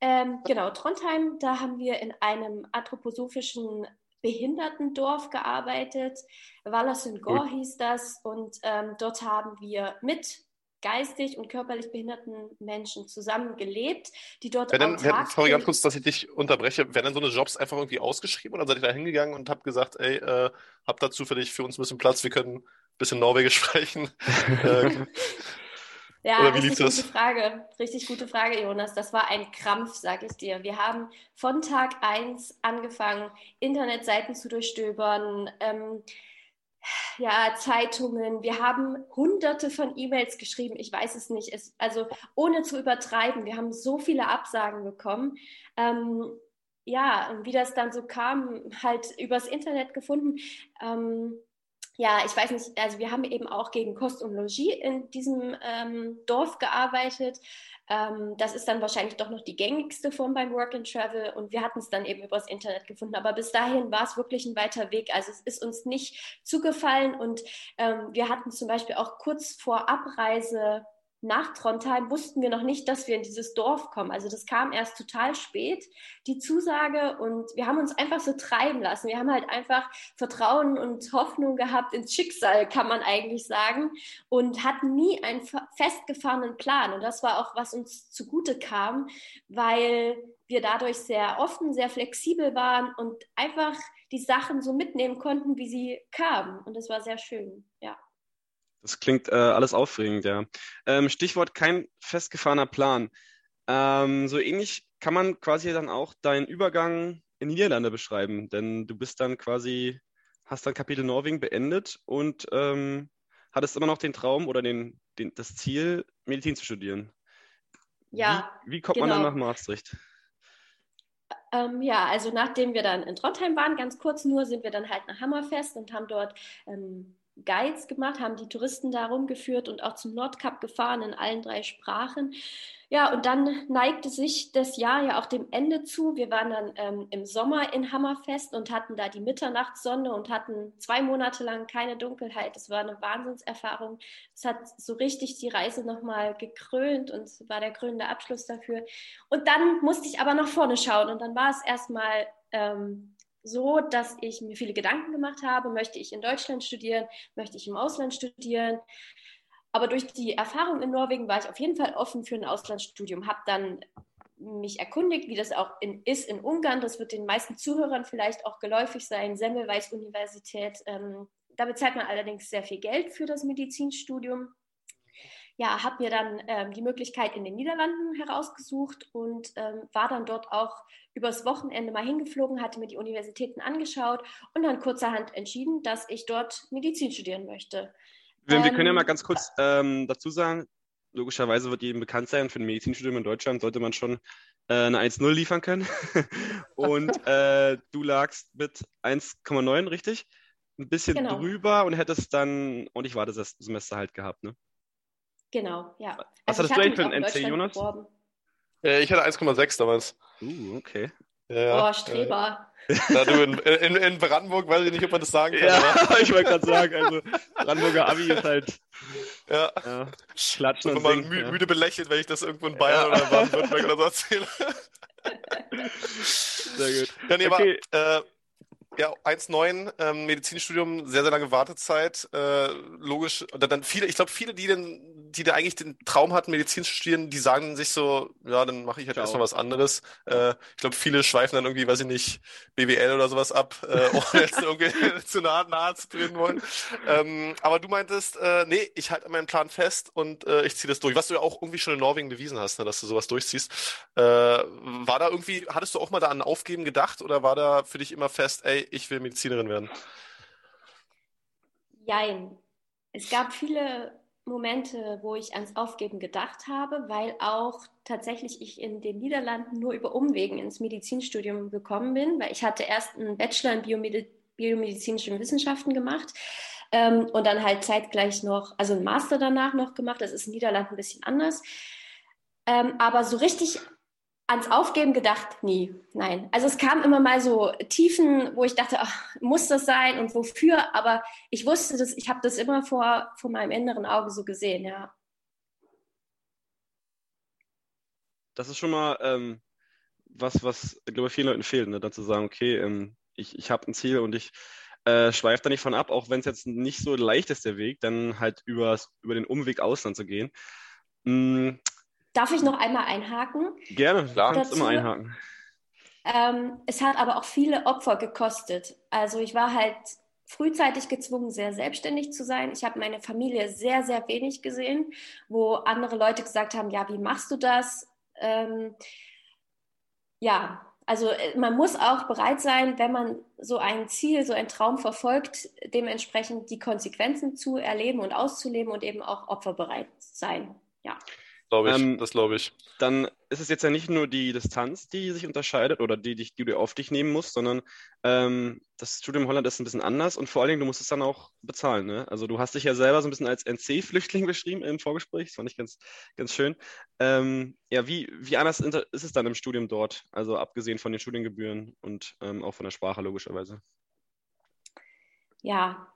Speaker 4: Ähm, genau, Trondheim, da haben wir in einem anthroposophischen Behindertendorf gearbeitet. Wallersengor hieß das und ähm, dort haben wir mit geistig und körperlich behinderten Menschen zusammengelebt, die dort
Speaker 3: werden, werden, Sorry, ganz kurz, dass ich dich unterbreche. Werden dann so eine Jobs einfach irgendwie ausgeschrieben oder seid ihr da hingegangen und habt gesagt, ey, äh, habt da zufällig für uns ein bisschen Platz, wir können ein bisschen Norwegisch sprechen?
Speaker 4: Äh, ja, Oder wie richtig gute Frage. Richtig gute Frage, Jonas. Das war ein Krampf, sag ich dir. Wir haben von Tag 1 angefangen, Internetseiten zu durchstöbern, ähm, ja, Zeitungen. Wir haben hunderte von E-Mails geschrieben. Ich weiß es nicht. Es, also ohne zu übertreiben. Wir haben so viele Absagen bekommen. Ähm, ja, und wie das dann so kam, halt übers Internet gefunden. Ähm, ja, ich weiß nicht, also wir haben eben auch gegen Kost und Logis in diesem ähm, Dorf gearbeitet. Ähm, das ist dann wahrscheinlich doch noch die gängigste Form beim Work and Travel und wir hatten es dann eben übers Internet gefunden. Aber bis dahin war es wirklich ein weiter Weg. Also es ist uns nicht zugefallen und ähm, wir hatten zum Beispiel auch kurz vor Abreise nach Trondheim wussten wir noch nicht, dass wir in dieses Dorf kommen. Also das kam erst total spät, die Zusage. Und wir haben uns einfach so treiben lassen. Wir haben halt einfach Vertrauen und Hoffnung gehabt ins Schicksal, kann man eigentlich sagen. Und hatten nie einen festgefahrenen Plan. Und das war auch, was uns zugute kam, weil wir dadurch sehr offen, sehr flexibel waren und einfach die Sachen so mitnehmen konnten, wie sie kamen. Und das war sehr schön, ja.
Speaker 1: Das klingt äh, alles aufregend, ja. Ähm, Stichwort kein festgefahrener Plan. Ähm, so ähnlich kann man quasi dann auch deinen Übergang in die Niederlande beschreiben, denn du bist dann quasi, hast dann Kapitel Norwegen beendet und ähm, hattest immer noch den Traum oder den, den, das Ziel, Medizin zu studieren.
Speaker 4: Ja.
Speaker 1: Wie, wie kommt genau. man dann nach Maastricht?
Speaker 4: Ähm, ja, also nachdem wir dann in Trondheim waren, ganz kurz nur, sind wir dann halt nach Hammerfest und haben dort ähm, Guides gemacht, haben die Touristen da rumgeführt und auch zum Nordkap gefahren in allen drei Sprachen. Ja, und dann neigte sich das Jahr ja auch dem Ende zu. Wir waren dann ähm, im Sommer in Hammerfest und hatten da die Mitternachtssonne und hatten zwei Monate lang keine Dunkelheit. Das war eine Wahnsinnserfahrung. Es hat so richtig die Reise nochmal gekrönt und war der krönende Abschluss dafür. Und dann musste ich aber nach vorne schauen und dann war es erstmal ähm, so, dass ich mir viele Gedanken gemacht habe, möchte ich in Deutschland studieren, möchte ich im Ausland studieren. Aber durch die Erfahrung in Norwegen war ich auf jeden Fall offen für ein Auslandsstudium, habe dann mich erkundigt, wie das auch in, ist in Ungarn. Das wird den meisten Zuhörern vielleicht auch geläufig sein. Semmelweis Universität. Ähm, da bezahlt man allerdings sehr viel Geld für das Medizinstudium. Ja, habe mir dann ähm, die Möglichkeit in den Niederlanden herausgesucht und ähm, war dann dort auch übers Wochenende mal hingeflogen, hatte mir die Universitäten angeschaut und dann kurzerhand entschieden, dass ich dort Medizin studieren möchte.
Speaker 1: Wir, wir können ja ähm, mal ganz kurz ähm, dazu sagen, logischerweise wird jedem bekannt sein, für ein Medizinstudium in Deutschland sollte man schon äh, eine 1-0 liefern können. und äh, du lagst mit 1,9, richtig? Ein bisschen genau. drüber und hättest dann ordentlich Wartesemester halt gehabt, ne?
Speaker 4: Genau, ja.
Speaker 1: Was also hattest du eigentlich für ein NC, Jonas?
Speaker 3: Äh, ich hatte 1,6 damals.
Speaker 1: Uh, okay.
Speaker 4: Ja, oh, Streber.
Speaker 3: Äh, da du in, in, in, Brandenburg, weiß ich nicht, ob man das sagen kann.
Speaker 1: Ja, ich wollte gerade sagen, also Brandenburger Abi ist halt.
Speaker 3: Ja. ja klatschen und mal mü ja. müde belächelt, wenn ich das irgendwo in Bayern ja. oder Baden-Württemberg oder so erzähle. Sehr gut. Ja, nee, okay. aber, äh, ja, 1,9, ähm, Medizinstudium, sehr, sehr lange Wartezeit. Äh, logisch. Und dann viele, ich glaube, viele, die denn, die da eigentlich den Traum hatten, Medizin zu studieren, die sagen sich so, ja, dann mache ich halt erstmal was anderes. Äh, ich glaube, viele schweifen dann irgendwie, weiß ich nicht, BWL oder sowas ab, äh, ohne jetzt irgendwie zu nahe, nahe zu treten wollen. Ähm, aber du meintest, äh, nee, ich halte an meinem Plan fest und äh, ich ziehe das durch. Was du ja auch irgendwie schon in Norwegen bewiesen hast, ne, dass du sowas durchziehst. Äh, war da irgendwie, hattest du auch mal da an Aufgeben gedacht oder war da für dich immer fest, ey, ich will Medizinerin werden?
Speaker 4: Jein. Es gab viele Momente, wo ich ans Aufgeben gedacht habe, weil auch tatsächlich ich in den Niederlanden nur über Umwegen ins Medizinstudium gekommen bin, weil ich hatte erst einen Bachelor in Biomedi biomedizinischen Wissenschaften gemacht ähm, und dann halt zeitgleich noch, also einen Master danach noch gemacht. Das ist in Niederlanden ein bisschen anders. Ähm, aber so richtig ans Aufgeben gedacht, nie. Nein. Also es kam immer mal so Tiefen, wo ich dachte, ach, muss das sein und wofür? Aber ich wusste das, ich habe das immer vor, vor meinem inneren Auge so gesehen, ja.
Speaker 1: Das ist schon mal ähm, was, was, glaube ich, vielen Leuten fehlt, ne? dann zu sagen, okay, ähm, ich, ich habe ein Ziel und ich äh, schweife da nicht von ab, auch wenn es jetzt nicht so leicht ist, der Weg, dann halt über den Umweg Ausland zu gehen.
Speaker 4: Mm, Darf ich noch einmal einhaken?
Speaker 1: Gerne, klar, dazu? immer einhaken.
Speaker 4: Ähm, es hat aber auch viele Opfer gekostet. Also ich war halt frühzeitig gezwungen, sehr selbstständig zu sein. Ich habe meine Familie sehr, sehr wenig gesehen, wo andere Leute gesagt haben, ja, wie machst du das? Ähm, ja, also äh, man muss auch bereit sein, wenn man so ein Ziel, so einen Traum verfolgt, dementsprechend die Konsequenzen zu erleben und auszuleben und eben auch opferbereit sein. Ja.
Speaker 3: Glaube ich, ähm, das glaube ich.
Speaker 1: Dann ist es jetzt ja nicht nur die Distanz, die sich unterscheidet oder die, die, die du auf dich nehmen musst, sondern ähm, das Studium in Holland ist ein bisschen anders und vor allen Dingen, du musst es dann auch bezahlen. Ne? Also du hast dich ja selber so ein bisschen als NC-Flüchtling beschrieben im Vorgespräch, das fand ich ganz, ganz schön. Ähm, ja, wie, wie anders ist es dann im Studium dort? Also abgesehen von den Studiengebühren und ähm, auch von der Sprache logischerweise.
Speaker 4: Ja,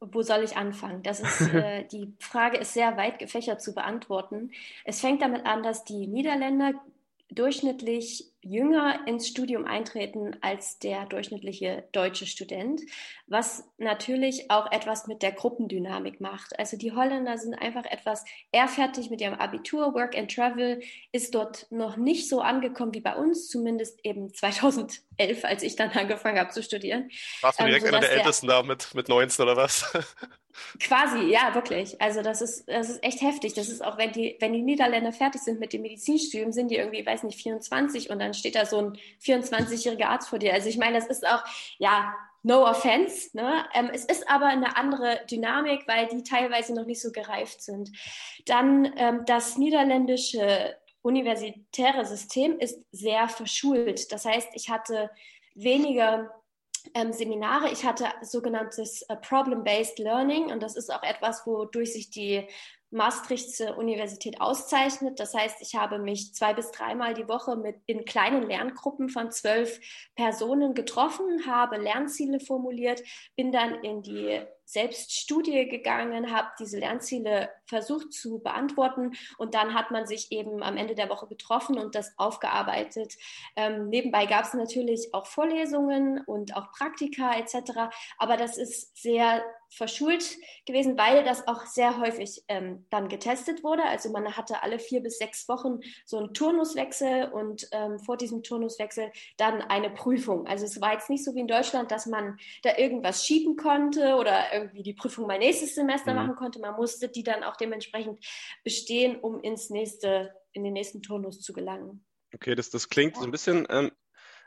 Speaker 4: wo soll ich anfangen? Das ist, äh, die Frage ist sehr weit gefächert zu beantworten. Es fängt damit an, dass die Niederländer durchschnittlich jünger ins Studium eintreten als der durchschnittliche deutsche Student, was natürlich auch etwas mit der Gruppendynamik macht. Also die Holländer sind einfach etwas eher fertig mit ihrem Abitur. Work and Travel ist dort noch nicht so angekommen wie bei uns, zumindest eben 2011, als ich dann angefangen habe zu studieren.
Speaker 3: Warst du direkt ähm, einer der, der Ältesten da mit, mit 19 oder was?
Speaker 4: Quasi, ja, wirklich. Also das ist, das ist echt heftig. Das ist auch, wenn die, wenn die Niederländer fertig sind mit dem Medizinstudium, sind die irgendwie, weiß nicht, 24 und dann steht da so ein 24-jähriger Arzt vor dir. Also ich meine, das ist auch, ja, no offense. Ne? Ähm, es ist aber eine andere Dynamik, weil die teilweise noch nicht so gereift sind. Dann ähm, das niederländische universitäre System ist sehr verschult. Das heißt, ich hatte weniger ähm, Seminare. Ich hatte sogenanntes äh, Problem-Based Learning und das ist auch etwas, wodurch sich die Maastrichtse Universität auszeichnet. Das heißt, ich habe mich zwei bis dreimal die Woche mit in kleinen Lerngruppen von zwölf Personen getroffen, habe Lernziele formuliert, bin dann in die Selbststudie gegangen, habe diese Lernziele versucht zu beantworten und dann hat man sich eben am Ende der Woche getroffen und das aufgearbeitet. Ähm, nebenbei gab es natürlich auch Vorlesungen und auch Praktika etc., aber das ist sehr verschult gewesen, weil das auch sehr häufig ähm, dann getestet wurde. Also man hatte alle vier bis sechs Wochen so einen Turnuswechsel und ähm, vor diesem Turnuswechsel dann eine Prüfung. Also es war jetzt nicht so wie in Deutschland, dass man da irgendwas schieben konnte oder irgendwie die Prüfung mal nächstes Semester mhm. machen konnte. Man musste die dann auch dementsprechend bestehen, um ins nächste, in den nächsten Turnus zu gelangen.
Speaker 1: Okay, das, das klingt so ein bisschen ähm,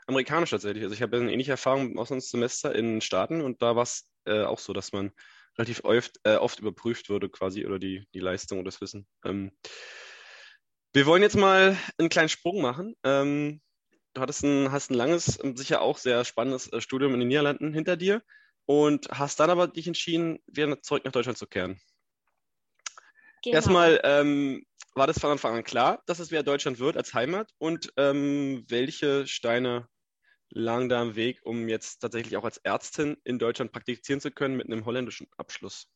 Speaker 1: amerikanisch tatsächlich. Also ich habe eine ähnliche Erfahrung im Auslandssemester in Staaten und da war es äh, auch so, dass man relativ oft, äh, oft überprüft wurde quasi oder die, die Leistung und das Wissen. Ähm, wir wollen jetzt mal einen kleinen Sprung machen. Ähm, du hattest ein, hast ein langes, sicher auch sehr spannendes äh, Studium in den Niederlanden hinter dir und hast dann aber dich entschieden, wieder zurück nach Deutschland zu kehren. Genau. Erstmal, ähm, war das von Anfang an klar, dass es wieder Deutschland wird als Heimat? Und ähm, welche Steine lagen da am Weg, um jetzt tatsächlich auch als Ärztin in Deutschland praktizieren zu können mit einem holländischen Abschluss?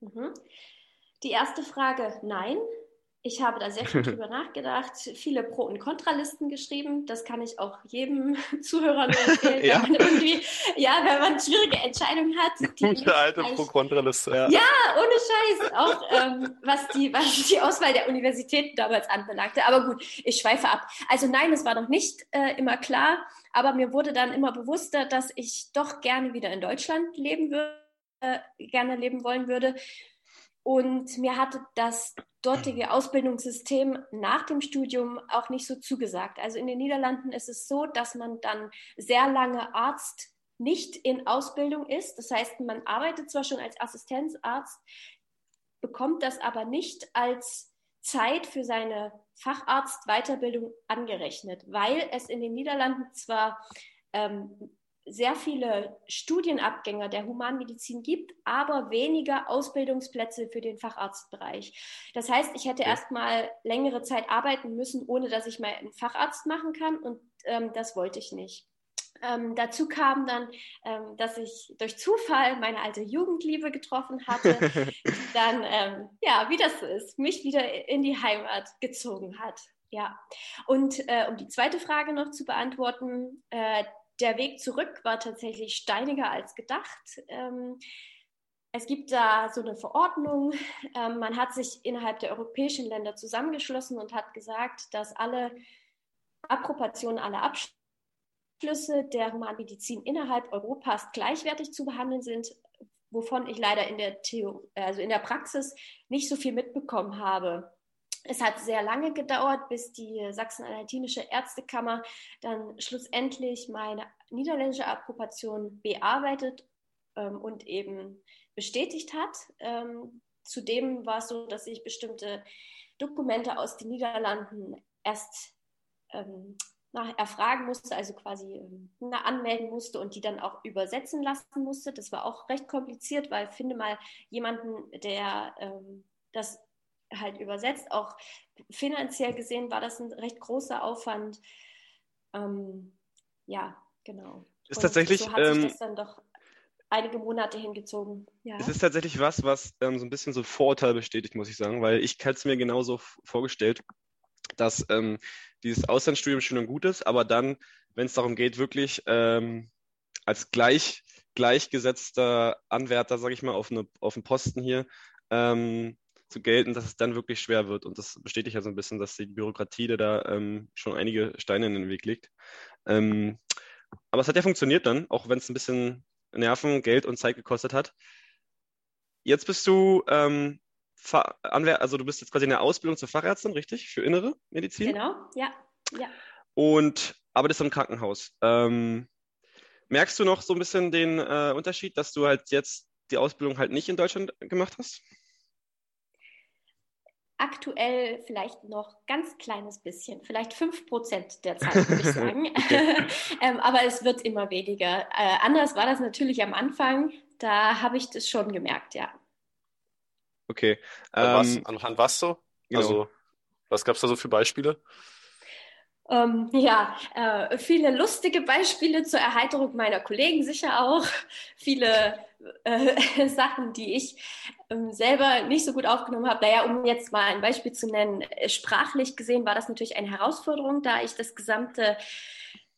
Speaker 4: Mhm. Die erste Frage, nein. Ich habe da sehr viel drüber nachgedacht, viele Pro- und Kontralisten geschrieben. Das kann ich auch jedem Zuhörer empfehlen, ja. wenn man irgendwie, ja, wenn man schwierige Entscheidungen hat.
Speaker 3: Die alte Pro-Kontraliste.
Speaker 4: Ja. ja, ohne Scheiß. Auch ähm, was, die, was die Auswahl der Universitäten damals anbelangte. Aber gut, ich schweife ab. Also nein, es war noch nicht äh, immer klar, aber mir wurde dann immer bewusster, dass ich doch gerne wieder in Deutschland leben würde, äh, gerne leben wollen würde. Und mir hatte das dortige Ausbildungssystem nach dem Studium auch nicht so zugesagt. Also in den Niederlanden ist es so, dass man dann sehr lange Arzt nicht in Ausbildung ist. Das heißt, man arbeitet zwar schon als Assistenzarzt, bekommt das aber nicht als Zeit für seine Facharztweiterbildung angerechnet, weil es in den Niederlanden zwar ähm, sehr viele Studienabgänger der Humanmedizin gibt, aber weniger Ausbildungsplätze für den Facharztbereich. Das heißt, ich hätte okay. erstmal längere Zeit arbeiten müssen, ohne dass ich mal einen Facharzt machen kann und ähm, das wollte ich nicht. Ähm, dazu kam dann, ähm, dass ich durch Zufall meine alte Jugendliebe getroffen hatte, dann, ähm, ja, wie das so ist, mich wieder in die Heimat gezogen hat. Ja, und äh, um die zweite Frage noch zu beantworten, äh, der Weg zurück war tatsächlich steiniger als gedacht. Ähm, es gibt da so eine Verordnung. Ähm, man hat sich innerhalb der europäischen Länder zusammengeschlossen und hat gesagt, dass alle Approbationen, alle Abschlüsse der Humanmedizin innerhalb Europas gleichwertig zu behandeln sind, wovon ich leider in der, Theorie, also in der Praxis nicht so viel mitbekommen habe. Es hat sehr lange gedauert, bis die Sachsen-Anhaltinische Ärztekammer dann schlussendlich meine niederländische Approbation bearbeitet ähm, und eben bestätigt hat. Ähm, zudem war es so, dass ich bestimmte Dokumente aus den Niederlanden erst ähm, nach, erfragen musste, also quasi ähm, anmelden musste und die dann auch übersetzen lassen musste. Das war auch recht kompliziert, weil finde mal jemanden, der ähm, das halt übersetzt. Auch finanziell gesehen war das ein recht großer Aufwand. Ähm, ja, genau.
Speaker 1: Ist Und tatsächlich.
Speaker 4: So hat sich ähm, das dann doch einige Monate hingezogen.
Speaker 1: Ja. Es ist tatsächlich was, was ähm, so ein bisschen so Vorurteil bestätigt, muss ich sagen, weil ich hätte es mir genauso vorgestellt, dass ähm, dieses Auslandsstudium schön und gut ist, aber dann, wenn es darum geht, wirklich ähm, als gleich, gleichgesetzter Anwärter, sage ich mal, auf, eine, auf einen Posten hier, ähm, zu gelten, dass es dann wirklich schwer wird. Und das bestätigt ja so ein bisschen, dass die Bürokratie da ähm, schon einige Steine in den Weg legt. Ähm, aber es hat ja funktioniert dann, auch wenn es ein bisschen Nerven, Geld und Zeit gekostet hat. Jetzt bist du ähm, also du bist jetzt quasi in der Ausbildung zur Fachärztin, richtig? Für innere Medizin?
Speaker 4: Genau, ja. ja.
Speaker 1: Und arbeitest im Krankenhaus. Ähm, merkst du noch so ein bisschen den äh, Unterschied, dass du halt jetzt die Ausbildung halt nicht in Deutschland gemacht hast?
Speaker 4: Aktuell vielleicht noch ganz kleines bisschen, vielleicht fünf Prozent der Zeit, würde ich sagen. ähm, aber es wird immer weniger. Äh, anders war das natürlich am Anfang. Da habe ich das schon gemerkt, ja.
Speaker 1: Okay.
Speaker 3: Ähm, anhand was so? Genau. Also, was gab es da so für Beispiele?
Speaker 4: Ähm, ja, äh, viele lustige Beispiele zur Erheiterung meiner Kollegen sicher auch. Viele äh, Sachen, die ich ähm, selber nicht so gut aufgenommen habe. Naja, um jetzt mal ein Beispiel zu nennen, äh, sprachlich gesehen war das natürlich eine Herausforderung, da ich das gesamte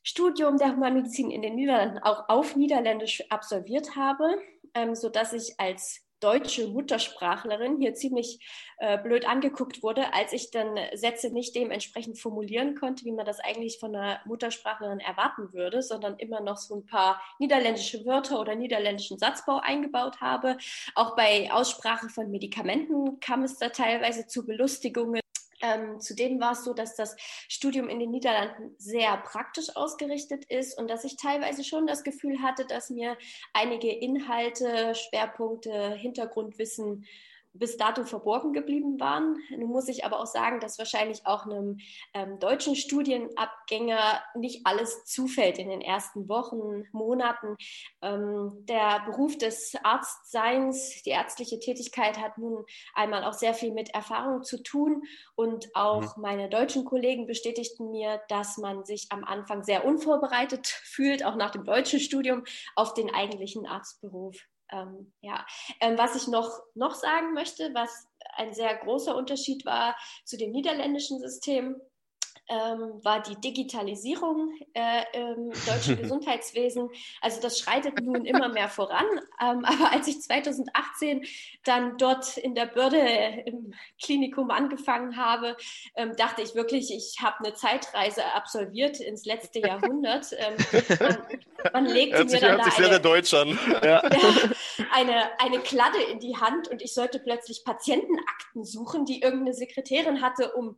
Speaker 4: Studium der Humanmedizin in den Niederlanden auch auf Niederländisch absolviert habe. ähm, sodass ich als deutsche Muttersprachlerin hier ziemlich äh, blöd angeguckt wurde, als ich dann Sätze nicht dementsprechend formulieren konnte, wie man das eigentlich von einer Muttersprachlerin erwarten würde, sondern immer noch so ein paar niederländische Wörter oder niederländischen Satzbau eingebaut habe. Auch bei Aussprache von Medikamenten kam es da teilweise zu Belustigungen. Ähm, zudem war es so, dass das Studium in den Niederlanden sehr praktisch ausgerichtet ist und dass ich teilweise schon das Gefühl hatte, dass mir einige Inhalte, Schwerpunkte, Hintergrundwissen bis dato verborgen geblieben waren. Nun muss ich aber auch sagen, dass wahrscheinlich auch einem ähm, deutschen Studienabgänger nicht alles zufällt in den ersten Wochen, Monaten. Ähm, der Beruf des Arztseins, die ärztliche Tätigkeit hat nun einmal auch sehr viel mit Erfahrung zu tun und auch mhm. meine deutschen Kollegen bestätigten mir, dass man sich am Anfang sehr unvorbereitet fühlt, auch nach dem deutschen Studium, auf den eigentlichen Arztberuf. Ähm, ja, ähm, was ich noch, noch sagen möchte, was ein sehr großer Unterschied war zu dem niederländischen System, ähm, war die Digitalisierung äh, im deutschen Gesundheitswesen. Also das schreitet nun immer mehr voran. Ähm, aber als ich 2018 dann dort in der Börde im Klinikum angefangen habe, ähm, dachte ich wirklich, ich habe eine Zeitreise absolviert ins letzte Jahrhundert. Ähm, man, man legte hört mir dann da
Speaker 3: sich eine.
Speaker 4: Ja. eine, eine Kladde in die Hand und ich sollte plötzlich Patientenakten suchen, die irgendeine Sekretärin hatte, um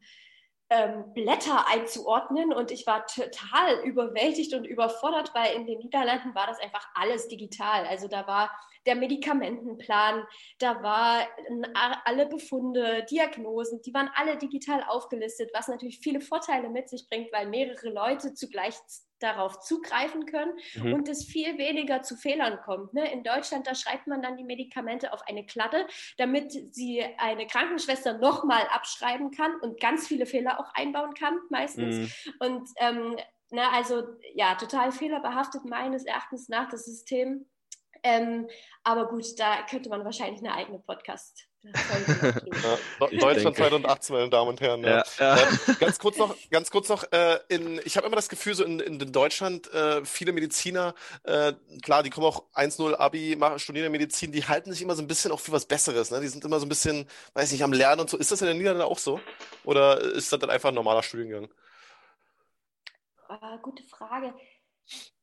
Speaker 4: ähm, Blätter einzuordnen und ich war total überwältigt und überfordert, weil in den Niederlanden war das einfach alles digital. Also da war der Medikamentenplan, da war alle Befunde, Diagnosen, die waren alle digital aufgelistet, was natürlich viele Vorteile mit sich bringt, weil mehrere Leute zugleich darauf zugreifen können mhm. und es viel weniger zu Fehlern kommt. Ne? In Deutschland, da schreibt man dann die Medikamente auf eine Kladde, damit sie eine Krankenschwester nochmal abschreiben kann und ganz viele Fehler auch einbauen kann, meistens. Mhm. Und ähm, na, ne, also ja, total fehlerbehaftet meines Erachtens nach das System. Ähm, aber gut, da könnte man wahrscheinlich eine eigene Podcast
Speaker 3: ja, Deutschland 2018, meine Damen und Herren. Ja. Ja. Äh, ganz kurz noch, ganz kurz noch äh, in, ich habe immer das Gefühl, so in, in Deutschland, äh, viele Mediziner, äh, klar, die kommen auch 1-0 Abi, machen, studieren Medizin, die halten sich immer so ein bisschen auch für was Besseres. Ne? Die sind immer so ein bisschen, weiß nicht, am Lernen und so. Ist das in den Niederlanden auch so? Oder ist das dann einfach ein normaler Studiengang?
Speaker 4: Uh, gute Frage.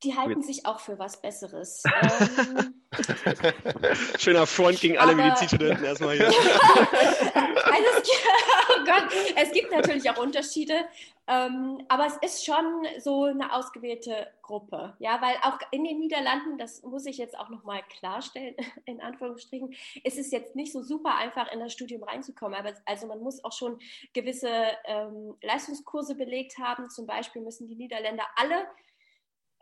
Speaker 4: Die halten sich auch für was Besseres. ähm,
Speaker 1: Schöner Front gegen alle Medizinstudenten erstmal hier.
Speaker 4: also es, gibt, oh Gott, es gibt natürlich auch Unterschiede, ähm, aber es ist schon so eine ausgewählte Gruppe. Ja, weil auch in den Niederlanden, das muss ich jetzt auch nochmal klarstellen, in Anführungsstrichen, ist es jetzt nicht so super einfach, in das Studium reinzukommen. Aber also man muss auch schon gewisse ähm, Leistungskurse belegt haben. Zum Beispiel müssen die Niederländer alle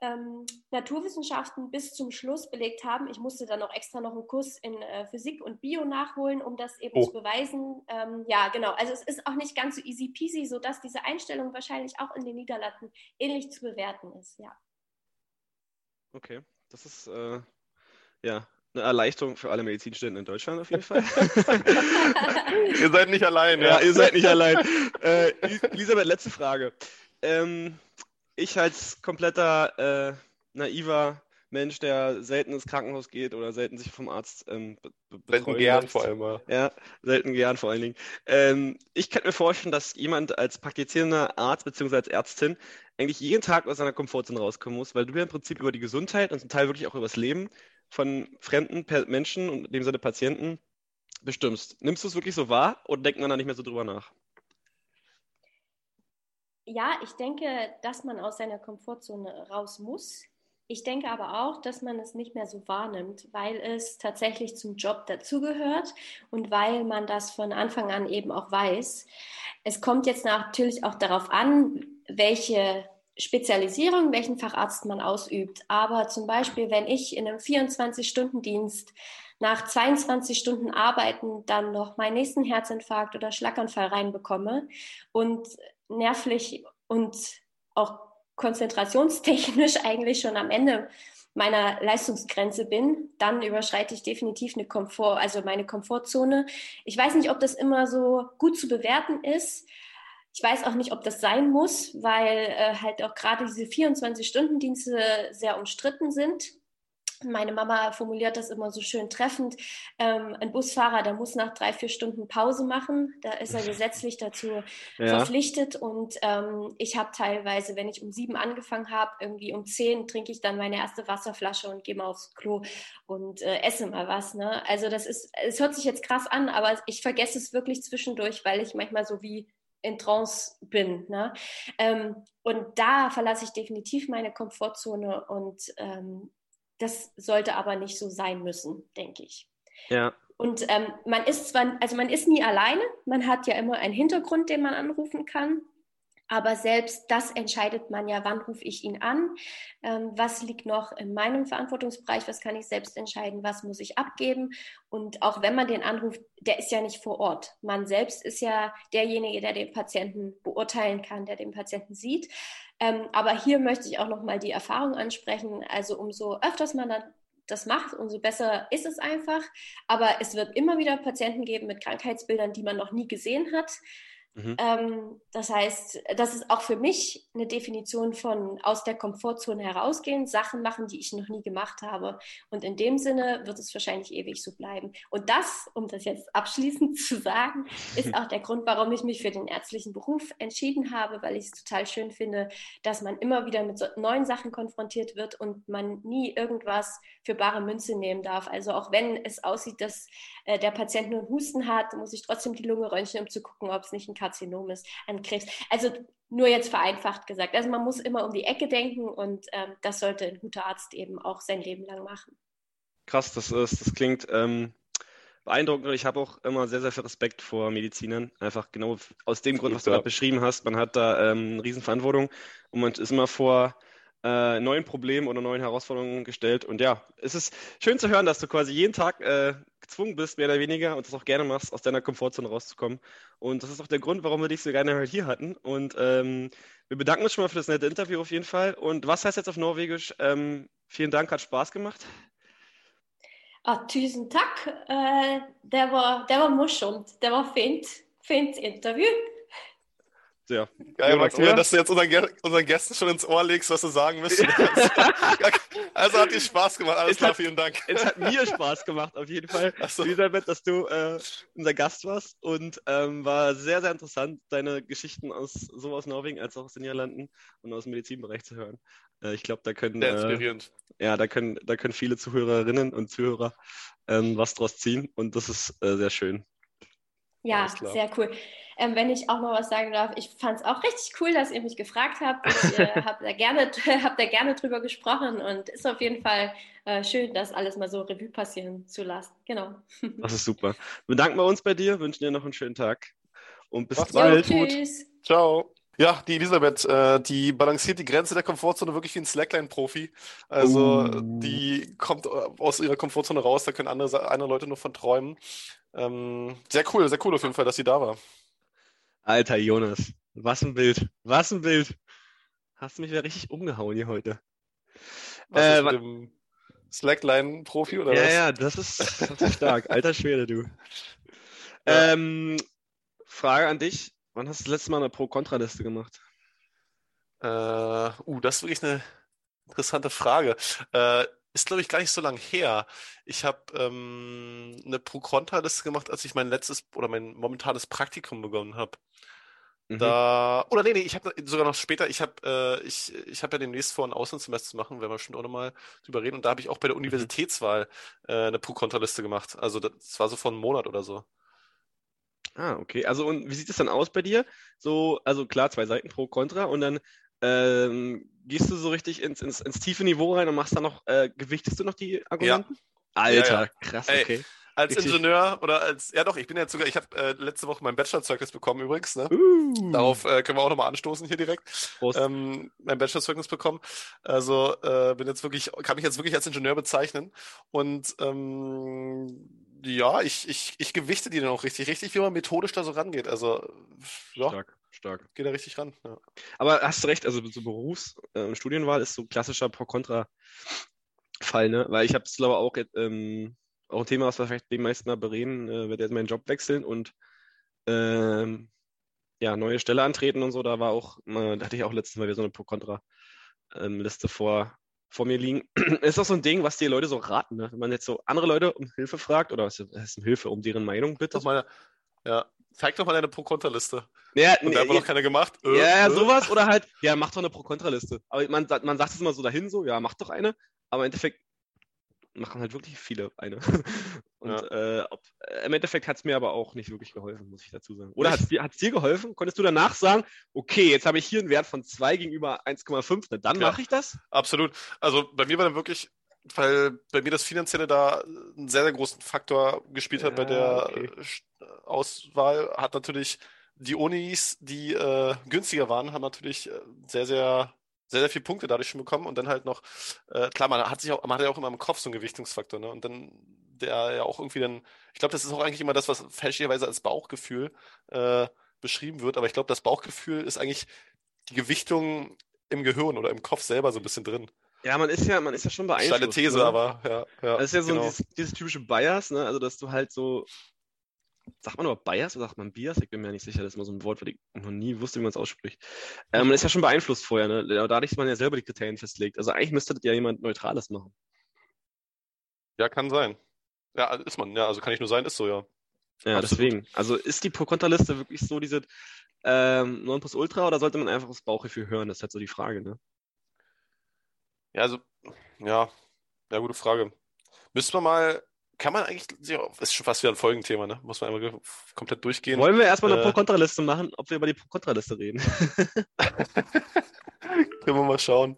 Speaker 4: ähm, Naturwissenschaften bis zum Schluss belegt haben. Ich musste dann auch extra noch einen Kurs in äh, Physik und Bio nachholen, um das eben oh. zu beweisen. Ähm, ja, genau. Also es ist auch nicht ganz so easy peasy, sodass diese Einstellung wahrscheinlich auch in den Niederlanden ähnlich zu bewerten ist. Ja.
Speaker 1: Okay, das ist äh, ja eine Erleichterung für alle Medizinstudenten in Deutschland auf jeden Fall.
Speaker 3: ihr seid nicht allein,
Speaker 1: ja. ja ihr seid nicht allein. Äh, Elisabeth, letzte Frage. Ähm, ich als kompletter äh, naiver Mensch, der selten ins Krankenhaus geht oder selten sich vom Arzt ähm,
Speaker 3: Selten gern lässt. vor allem. Ja.
Speaker 1: ja, selten gern vor allen Dingen. Ähm, ich kann mir vorstellen, dass jemand als praktizierender Arzt bzw. als Ärztin eigentlich jeden Tag aus seiner Komfortzone rauskommen muss, weil du ja im Prinzip über die Gesundheit und zum Teil wirklich auch über das Leben von fremden Menschen und in dem Sinne Patienten bestimmst. Nimmst du es wirklich so wahr oder denkt man da nicht mehr so drüber nach?
Speaker 4: Ja, ich denke, dass man aus seiner Komfortzone raus muss. Ich denke aber auch, dass man es nicht mehr so wahrnimmt, weil es tatsächlich zum Job dazugehört und weil man das von Anfang an eben auch weiß. Es kommt jetzt natürlich auch darauf an, welche Spezialisierung, welchen Facharzt man ausübt. Aber zum Beispiel, wenn ich in einem 24-Stunden-Dienst nach 22 Stunden Arbeiten dann noch meinen nächsten Herzinfarkt oder Schlaganfall reinbekomme und nervlich und auch konzentrationstechnisch eigentlich schon am Ende meiner Leistungsgrenze bin, dann überschreite ich definitiv eine Komfort, also meine Komfortzone. Ich weiß nicht, ob das immer so gut zu bewerten ist. Ich weiß auch nicht, ob das sein muss, weil äh, halt auch gerade diese 24-Stunden-Dienste sehr umstritten sind. Meine Mama formuliert das immer so schön treffend. Ähm, ein Busfahrer, der muss nach drei, vier Stunden Pause machen. Da ist er gesetzlich dazu ja. verpflichtet. Und ähm, ich habe teilweise, wenn ich um sieben angefangen habe, irgendwie um zehn trinke ich dann meine erste Wasserflasche und gehe mal aufs Klo und äh, esse mal was. Ne? Also das ist, es hört sich jetzt krass an, aber ich vergesse es wirklich zwischendurch, weil ich manchmal so wie in Trance bin. Ne? Ähm, und da verlasse ich definitiv meine Komfortzone und ähm, das sollte aber nicht so sein müssen, denke ich.
Speaker 1: Ja.
Speaker 4: Und ähm, man ist zwar, also man ist nie alleine, man hat ja immer einen Hintergrund, den man anrufen kann. Aber selbst das entscheidet man ja, wann rufe ich ihn an, ähm, was liegt noch in meinem Verantwortungsbereich, was kann ich selbst entscheiden, was muss ich abgeben. Und auch wenn man den anruft, der ist ja nicht vor Ort. Man selbst ist ja derjenige, der den Patienten beurteilen kann, der den Patienten sieht. Ähm, aber hier möchte ich auch nochmal die Erfahrung ansprechen. Also umso öfters man dann das macht, umso besser ist es einfach. Aber es wird immer wieder Patienten geben mit Krankheitsbildern, die man noch nie gesehen hat. Mhm. Ähm, das heißt, das ist auch für mich eine Definition von aus der Komfortzone herausgehen, Sachen machen, die ich noch nie gemacht habe. Und in dem Sinne wird es wahrscheinlich ewig so bleiben. Und das, um das jetzt abschließend zu sagen, ist auch der Grund, warum ich mich für den ärztlichen Beruf entschieden habe, weil ich es total schön finde, dass man immer wieder mit so neuen Sachen konfrontiert wird und man nie irgendwas für bare Münze nehmen darf. Also auch wenn es aussieht, dass äh, der Patient nur einen Husten hat, muss ich trotzdem die Lunge röntgen, um zu gucken, ob es nicht ein Karzinom ist, ein Krebs. Also nur jetzt vereinfacht gesagt. Also man muss immer um die Ecke denken und ähm, das sollte ein guter Arzt eben auch sein Leben lang machen.
Speaker 1: Krass, das, ist, das klingt ähm, beeindruckend und ich habe auch immer sehr, sehr viel Respekt vor Medizinern. Einfach genau aus dem Grund, was du gerade beschrieben hast. Man hat da ähm, eine Riesenverantwortung und man ist immer vor äh, neuen Problemen oder neuen Herausforderungen gestellt. Und ja, es ist schön zu hören, dass du quasi jeden Tag äh, gezwungen bist, mehr oder weniger, und das auch gerne machst, aus deiner Komfortzone rauszukommen. Und das ist auch der Grund, warum wir dich so gerne heute hier hatten. Und ähm, wir bedanken uns schon mal für das nette Interview auf jeden Fall. Und was heißt jetzt auf Norwegisch? Ähm, vielen Dank, hat Spaß gemacht.
Speaker 4: Ah, tusen takk. Uh, det, var, det var morsomt. Det var fint. Fint intervju.
Speaker 1: Ja.
Speaker 3: Geil, Maximilian, dass du jetzt unseren, unseren, Gästen schon ins Ohr legst, was sie sagen müssen. also hat dir Spaß gemacht. Alles es klar,
Speaker 1: hat,
Speaker 3: vielen Dank.
Speaker 1: Es hat mir Spaß gemacht, auf jeden Fall, so. Elisabeth, dass du äh, unser Gast warst. Und ähm, war sehr, sehr interessant, deine Geschichten aus sowohl aus Norwegen als auch aus den Niederlanden und aus dem Medizinbereich zu hören. Äh, ich glaube, da können.
Speaker 3: Sehr inspirierend.
Speaker 1: Äh, ja, da können, da können viele Zuhörerinnen und Zuhörer ähm, was draus ziehen. Und das ist äh, sehr schön.
Speaker 4: Ja, sehr cool. Ähm, wenn ich auch noch was sagen darf, ich fand es auch richtig cool, dass ihr mich gefragt habt. Ich äh, habe da, gerne, hab da gerne drüber gesprochen und ist auf jeden Fall äh, schön, das alles mal so Revue passieren zu lassen. Genau.
Speaker 1: Das ist super. Wir bedanken wir uns bei dir, wünschen dir noch einen schönen Tag und bis Mach's bald.
Speaker 4: tschüss.
Speaker 3: Ciao. Ja, die Elisabeth, äh, die balanciert die Grenze der Komfortzone wirklich wie ein Slackline-Profi. Also uh. die kommt äh, aus ihrer Komfortzone raus, da können andere, andere Leute nur von träumen. Ähm, sehr cool, sehr cool auf jeden Fall, dass sie da war.
Speaker 1: Alter Jonas, was ein Bild, was ein Bild. Hast du mich wieder richtig umgehauen hier heute.
Speaker 3: Was äh, ist mit dem Slackline-Profi oder
Speaker 1: ja,
Speaker 3: was?
Speaker 1: Ja, das ist, das ist stark. Alter Schwede, du. Ja. Ähm, Frage an dich. Wann hast du das letzte Mal eine Pro-Kontra-Liste gemacht?
Speaker 3: Äh, uh, das ist wirklich eine interessante Frage. Äh, ist, glaube ich, gar nicht so lange her. Ich habe ähm, eine Pro-Kontra-Liste gemacht, als ich mein letztes oder mein momentanes Praktikum begonnen habe. Mhm. Da, oder nee, nee, ich habe sogar noch später, ich habe äh, ich, ich hab ja demnächst vor, ein Auslandssemester zu machen, werden wir bestimmt auch nochmal drüber reden. Und da habe ich auch bei der mhm. Universitätswahl äh, eine Pro-Kontra-Liste gemacht. Also das war so vor einem Monat oder so.
Speaker 1: Ah, okay. Also und wie sieht es dann aus bei dir? So, also klar, zwei Seiten pro Kontra und dann ähm, gehst du so richtig ins, ins, ins, tiefe Niveau rein und machst dann noch, äh, gewichtest du noch die Argumenten? Ja. Alter, ja, ja. krass, Ey, okay.
Speaker 3: Als richtig. Ingenieur oder als, ja doch, ich bin jetzt sogar, ich habe äh, letzte Woche mein Bachelorzeugnis bekommen übrigens. Ne? Uh. Darauf äh, können wir auch nochmal anstoßen hier direkt. Ähm, mein Bachelorzeugnis bekommen. Also äh, bin jetzt wirklich, kann mich jetzt wirklich als Ingenieur bezeichnen. Und ähm, ja, ich, ich, ich gewichte die dann auch richtig, richtig, wie man methodisch da so rangeht. Also, ja.
Speaker 1: Stark stark.
Speaker 3: Geht da richtig ran. Ja.
Speaker 1: Aber hast du recht, also so Berufs- und äh, Studienwahl ist so klassischer Pro-Kontra-Fall, ne? Weil ich habe es, glaube ich, auch, ähm, auch ein Thema, was wir vielleicht die meisten mal bereden, äh, wird jetzt meinen Job wechseln und ähm, ja, neue Stelle antreten und so. Da war auch, äh, da hatte ich auch letztes Mal wieder so eine Pro-Kontra-Liste ähm, vor, vor mir liegen. ist auch so ein Ding, was die Leute so raten, ne? Wenn man jetzt so andere Leute um Hilfe fragt, oder was ist um Hilfe, um deren Meinung bitte?
Speaker 3: Mal, ja, zeig doch mal deine Pro-Kontra-Liste.
Speaker 1: Ja,
Speaker 3: Und da hat noch keiner gemacht.
Speaker 1: Äh, ja, äh. sowas oder halt, ja, mach doch eine Pro-Kontra-Liste. Aber man, man sagt es immer so dahin, so, ja, mach doch eine. Aber im Endeffekt machen halt wirklich viele eine. Und ja. äh, ob, äh, im Endeffekt hat es mir aber auch nicht wirklich geholfen, muss ich dazu sagen. Oder hat es dir, dir geholfen? Konntest du danach sagen, okay, jetzt habe ich hier einen Wert von 2 gegenüber 1,5, ne, dann ja, mache ich das?
Speaker 3: Absolut. Also bei mir war dann wirklich, weil bei mir das Finanzielle da einen sehr, sehr großen Faktor gespielt hat ja, bei der okay. Äh, Auswahl, hat natürlich die Unis, die äh, günstiger waren, haben natürlich äh, sehr, sehr sehr, sehr viele Punkte dadurch schon bekommen und dann halt noch, äh, klar, man hat sich auch, man hat ja auch immer im Kopf so einen Gewichtungsfaktor, ne? Und dann, der ja auch irgendwie dann, ich glaube, das ist auch eigentlich immer das, was fälschlicherweise als Bauchgefühl äh, beschrieben wird, aber ich glaube, das Bauchgefühl ist eigentlich die Gewichtung im Gehirn oder im Kopf selber so ein bisschen drin.
Speaker 1: Ja, man ist ja, man ist ja schon beeinflusst.
Speaker 3: Steile These,
Speaker 1: ne?
Speaker 3: aber ja. ja
Speaker 1: das ist ja so
Speaker 3: genau.
Speaker 1: dieses, dieses, typische Bias, ne? Also dass du halt so sagt man überhaupt Bias oder sagt man Bias? Ich bin mir nicht sicher, das ist mal so ein Wort, was ich noch nie wusste, wie man es ausspricht. Ähm, man ist ja schon beeinflusst vorher, ne? Dadurch, dass man ja selber die Kriterien festlegt. Also eigentlich müsste das ja jemand Neutrales machen.
Speaker 3: Ja, kann sein. Ja, ist man, ja, also kann ich nur sein, ist so, ja.
Speaker 1: Ja, Absolut. deswegen. Also ist die Pro-Kontra-Liste wirklich so diese ähm, Ultra oder sollte man einfach das Bauchgefühl hören? Das ist halt so die Frage, ne?
Speaker 3: Ja, also, ja, ja, gute Frage. Müssen wir mal kann man eigentlich, ist schon fast wieder ein Folgenthema, ne? Muss man einmal komplett durchgehen.
Speaker 1: Wollen wir erstmal eine äh, Pro-Kontra-Liste machen, ob wir über die Pro-Kontra-Liste reden?
Speaker 3: Können wir mal schauen.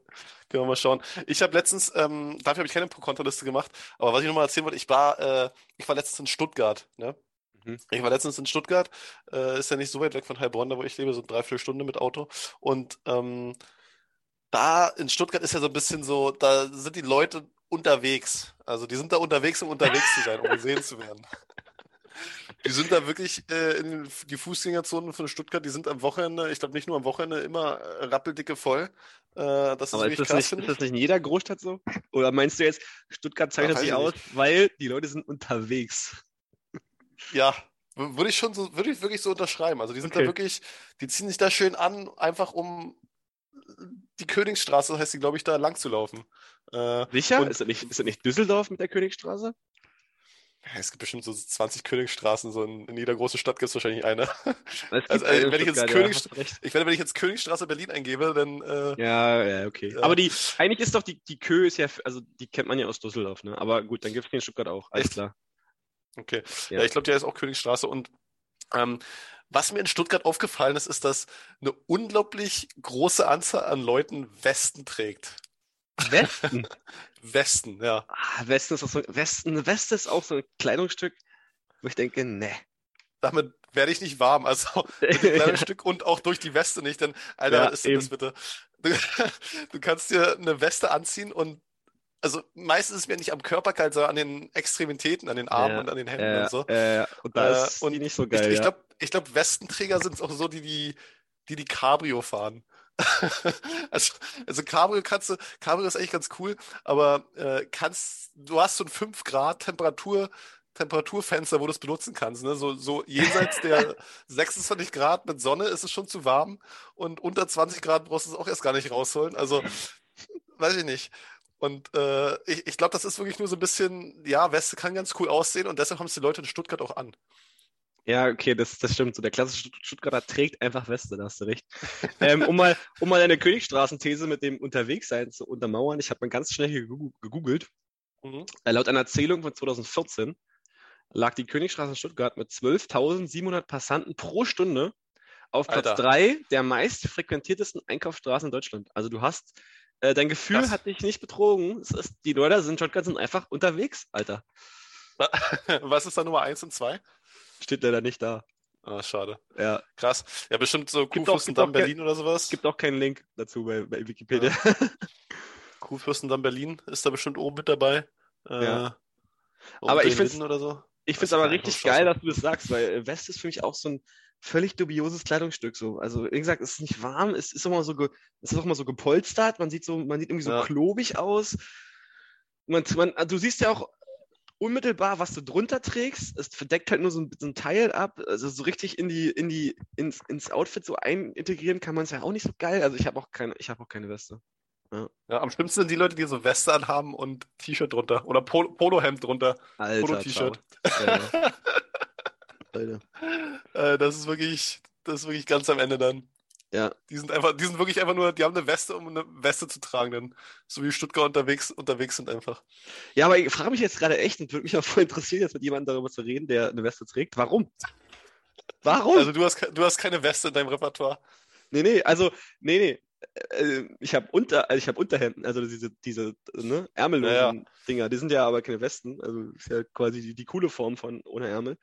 Speaker 3: Können wir mal schauen. Ich habe letztens, ähm, dafür habe ich keine Pro-Kontra-Liste gemacht, aber was ich nochmal erzählen wollte, ich war, äh, ich war letztens in Stuttgart, ne? Mhm. Ich war letztens in Stuttgart, äh, ist ja nicht so weit weg von Heilbronn, da wo ich lebe, so drei, vier Stunden mit Auto. Und ähm, da in Stuttgart ist ja so ein bisschen so, da sind die Leute unterwegs. Also die sind da unterwegs, um unterwegs zu sein, um gesehen zu werden. Die sind da wirklich äh, in die Fußgängerzonen von Stuttgart, die sind am Wochenende, ich glaube nicht nur am Wochenende, immer äh, rappeldicke voll. Äh, das
Speaker 1: Aber ist, ist, das nicht, ist das nicht in jeder Großstadt so? Oder meinst du jetzt, Stuttgart zeichnet sich aus, nicht. weil die Leute sind unterwegs?
Speaker 3: Ja, würde ich schon so, würde ich wirklich so unterschreiben. Also die sind okay. da wirklich, die ziehen sich da schön an, einfach um die Königsstraße, heißt die, glaube ich, da lang zu laufen.
Speaker 1: Äh, Sicher? ist, das nicht, ist das nicht Düsseldorf mit der Königsstraße?
Speaker 3: Es gibt bestimmt so 20 Königsstraßen, so in, in jeder großen Stadt gibt es wahrscheinlich eine. Also, äh, wenn ich jetzt Königs ja, ich werde, wenn ich jetzt Königsstraße Berlin eingebe, dann. Äh,
Speaker 1: ja, ja, okay. Aber die, eigentlich ist doch die, die Kö ist ja, also die kennt man ja aus Düsseldorf, ne? Aber gut, dann gibt es den in Stuttgart auch. Alles Echt? klar.
Speaker 3: Okay. Ja, ja ich glaube, der ist auch Königsstraße und ähm, was mir in Stuttgart aufgefallen ist, ist, dass eine unglaublich große Anzahl an Leuten Westen trägt.
Speaker 1: Westen?
Speaker 3: Westen, ja.
Speaker 1: Ah, Westen ist auch so, Westen, Weste ist auch so ein Kleidungsstück, wo ich denke, ne.
Speaker 3: Damit werde ich nicht warm, also mit dem Kleidungsstück und auch durch die Weste nicht, denn, Alter, ja, ist denn das bitte? Du, du kannst dir eine Weste anziehen und also meistens ist es mir nicht am Körper kalt, sondern an den Extremitäten, an den Armen ja, und an den Händen
Speaker 1: äh,
Speaker 3: und so.
Speaker 1: Äh, und da ist äh, die nicht so geil.
Speaker 3: Ich,
Speaker 1: ich
Speaker 3: glaube, ich glaub, Westenträger sind auch so, die die, die, die Cabrio fahren. also, also Cabrio kannst du, Cabrio ist eigentlich ganz cool, aber äh, kannst, du hast so ein 5 Grad Temperatur, Temperaturfenster, wo du es benutzen kannst. Ne? So, so jenseits der 26 Grad mit Sonne ist es schon zu warm und unter 20 Grad brauchst du es auch erst gar nicht rausholen. Also, weiß ich nicht. Und äh, ich, ich glaube, das ist wirklich nur so ein bisschen, ja, Weste kann ganz cool aussehen und deshalb haben es die Leute in Stuttgart auch an.
Speaker 1: Ja, okay, das, das stimmt. So der klassische Stuttgarter trägt einfach Weste, da hast du recht. ähm, um, mal, um mal deine Königstraßenthese mit dem Unterwegssein zu untermauern, ich habe mal ganz schnell hier gegoogelt. Mhm. Äh, laut einer Zählung von 2014 lag die Königstraße in Stuttgart mit 12.700 Passanten pro Stunde auf Platz 3 der meist frequentiertesten Einkaufsstraßen in Deutschland. Also du hast äh, dein Gefühl Krass. hat dich nicht betrogen. Ist, die Leute sind Shotguns sind einfach unterwegs, Alter.
Speaker 3: Was ist da Nummer 1 und 2?
Speaker 1: Steht leider nicht da.
Speaker 3: Ah, schade.
Speaker 1: Ja.
Speaker 3: Krass. Ja, bestimmt so Kuhfürstendamm Berlin oder sowas.
Speaker 1: Gibt auch keinen Link dazu bei, bei Wikipedia.
Speaker 3: Ja. Kurfürstendamm Berlin ist da bestimmt oben mit dabei.
Speaker 1: Äh, ja. Aber ich finde es so. Ich finde es aber richtig geil, dass du das sagst, weil West ist für mich auch so ein völlig dubioses Kleidungsstück. So. Also, wie gesagt, es ist nicht warm, es ist auch mal so, ge, es ist auch mal so gepolstert, man sieht so, man sieht irgendwie so ja. klobig aus. Man, man, du siehst ja auch unmittelbar, was du drunter trägst. Es verdeckt halt nur so ein, so ein Teil ab. Also so richtig in die, in die, ins, ins Outfit so einintegrieren kann man es ja auch nicht so geil. Also ich habe auch keine, ich habe auch keine Weste.
Speaker 3: Ja. ja. am schlimmsten sind die Leute, die so Weste anhaben und T-Shirt drunter oder Pol Polohemd drunter. Polo-T-Shirt. Ja, äh, das ist wirklich, das ist wirklich ganz am Ende dann.
Speaker 1: Ja.
Speaker 3: Die sind einfach, die sind wirklich einfach nur, die haben eine Weste, um eine Weste zu tragen, dann. So wie Stuttgart unterwegs, unterwegs sind einfach.
Speaker 1: Ja, aber ich frage mich jetzt gerade echt und würde mich auch voll interessieren, jetzt mit jemandem darüber zu reden, der eine Weste trägt. Warum?
Speaker 3: Warum? Also du hast, du hast keine Weste in deinem Repertoire.
Speaker 1: Nee, nee, also, nee, nee. Äh, ich habe unter, also ich habe Unterhemden, also diese, diese ne, ärmellosen ja, ja. Dinger, die sind ja aber keine Westen, also ist ja quasi die, die coole Form von ohne Ärmel.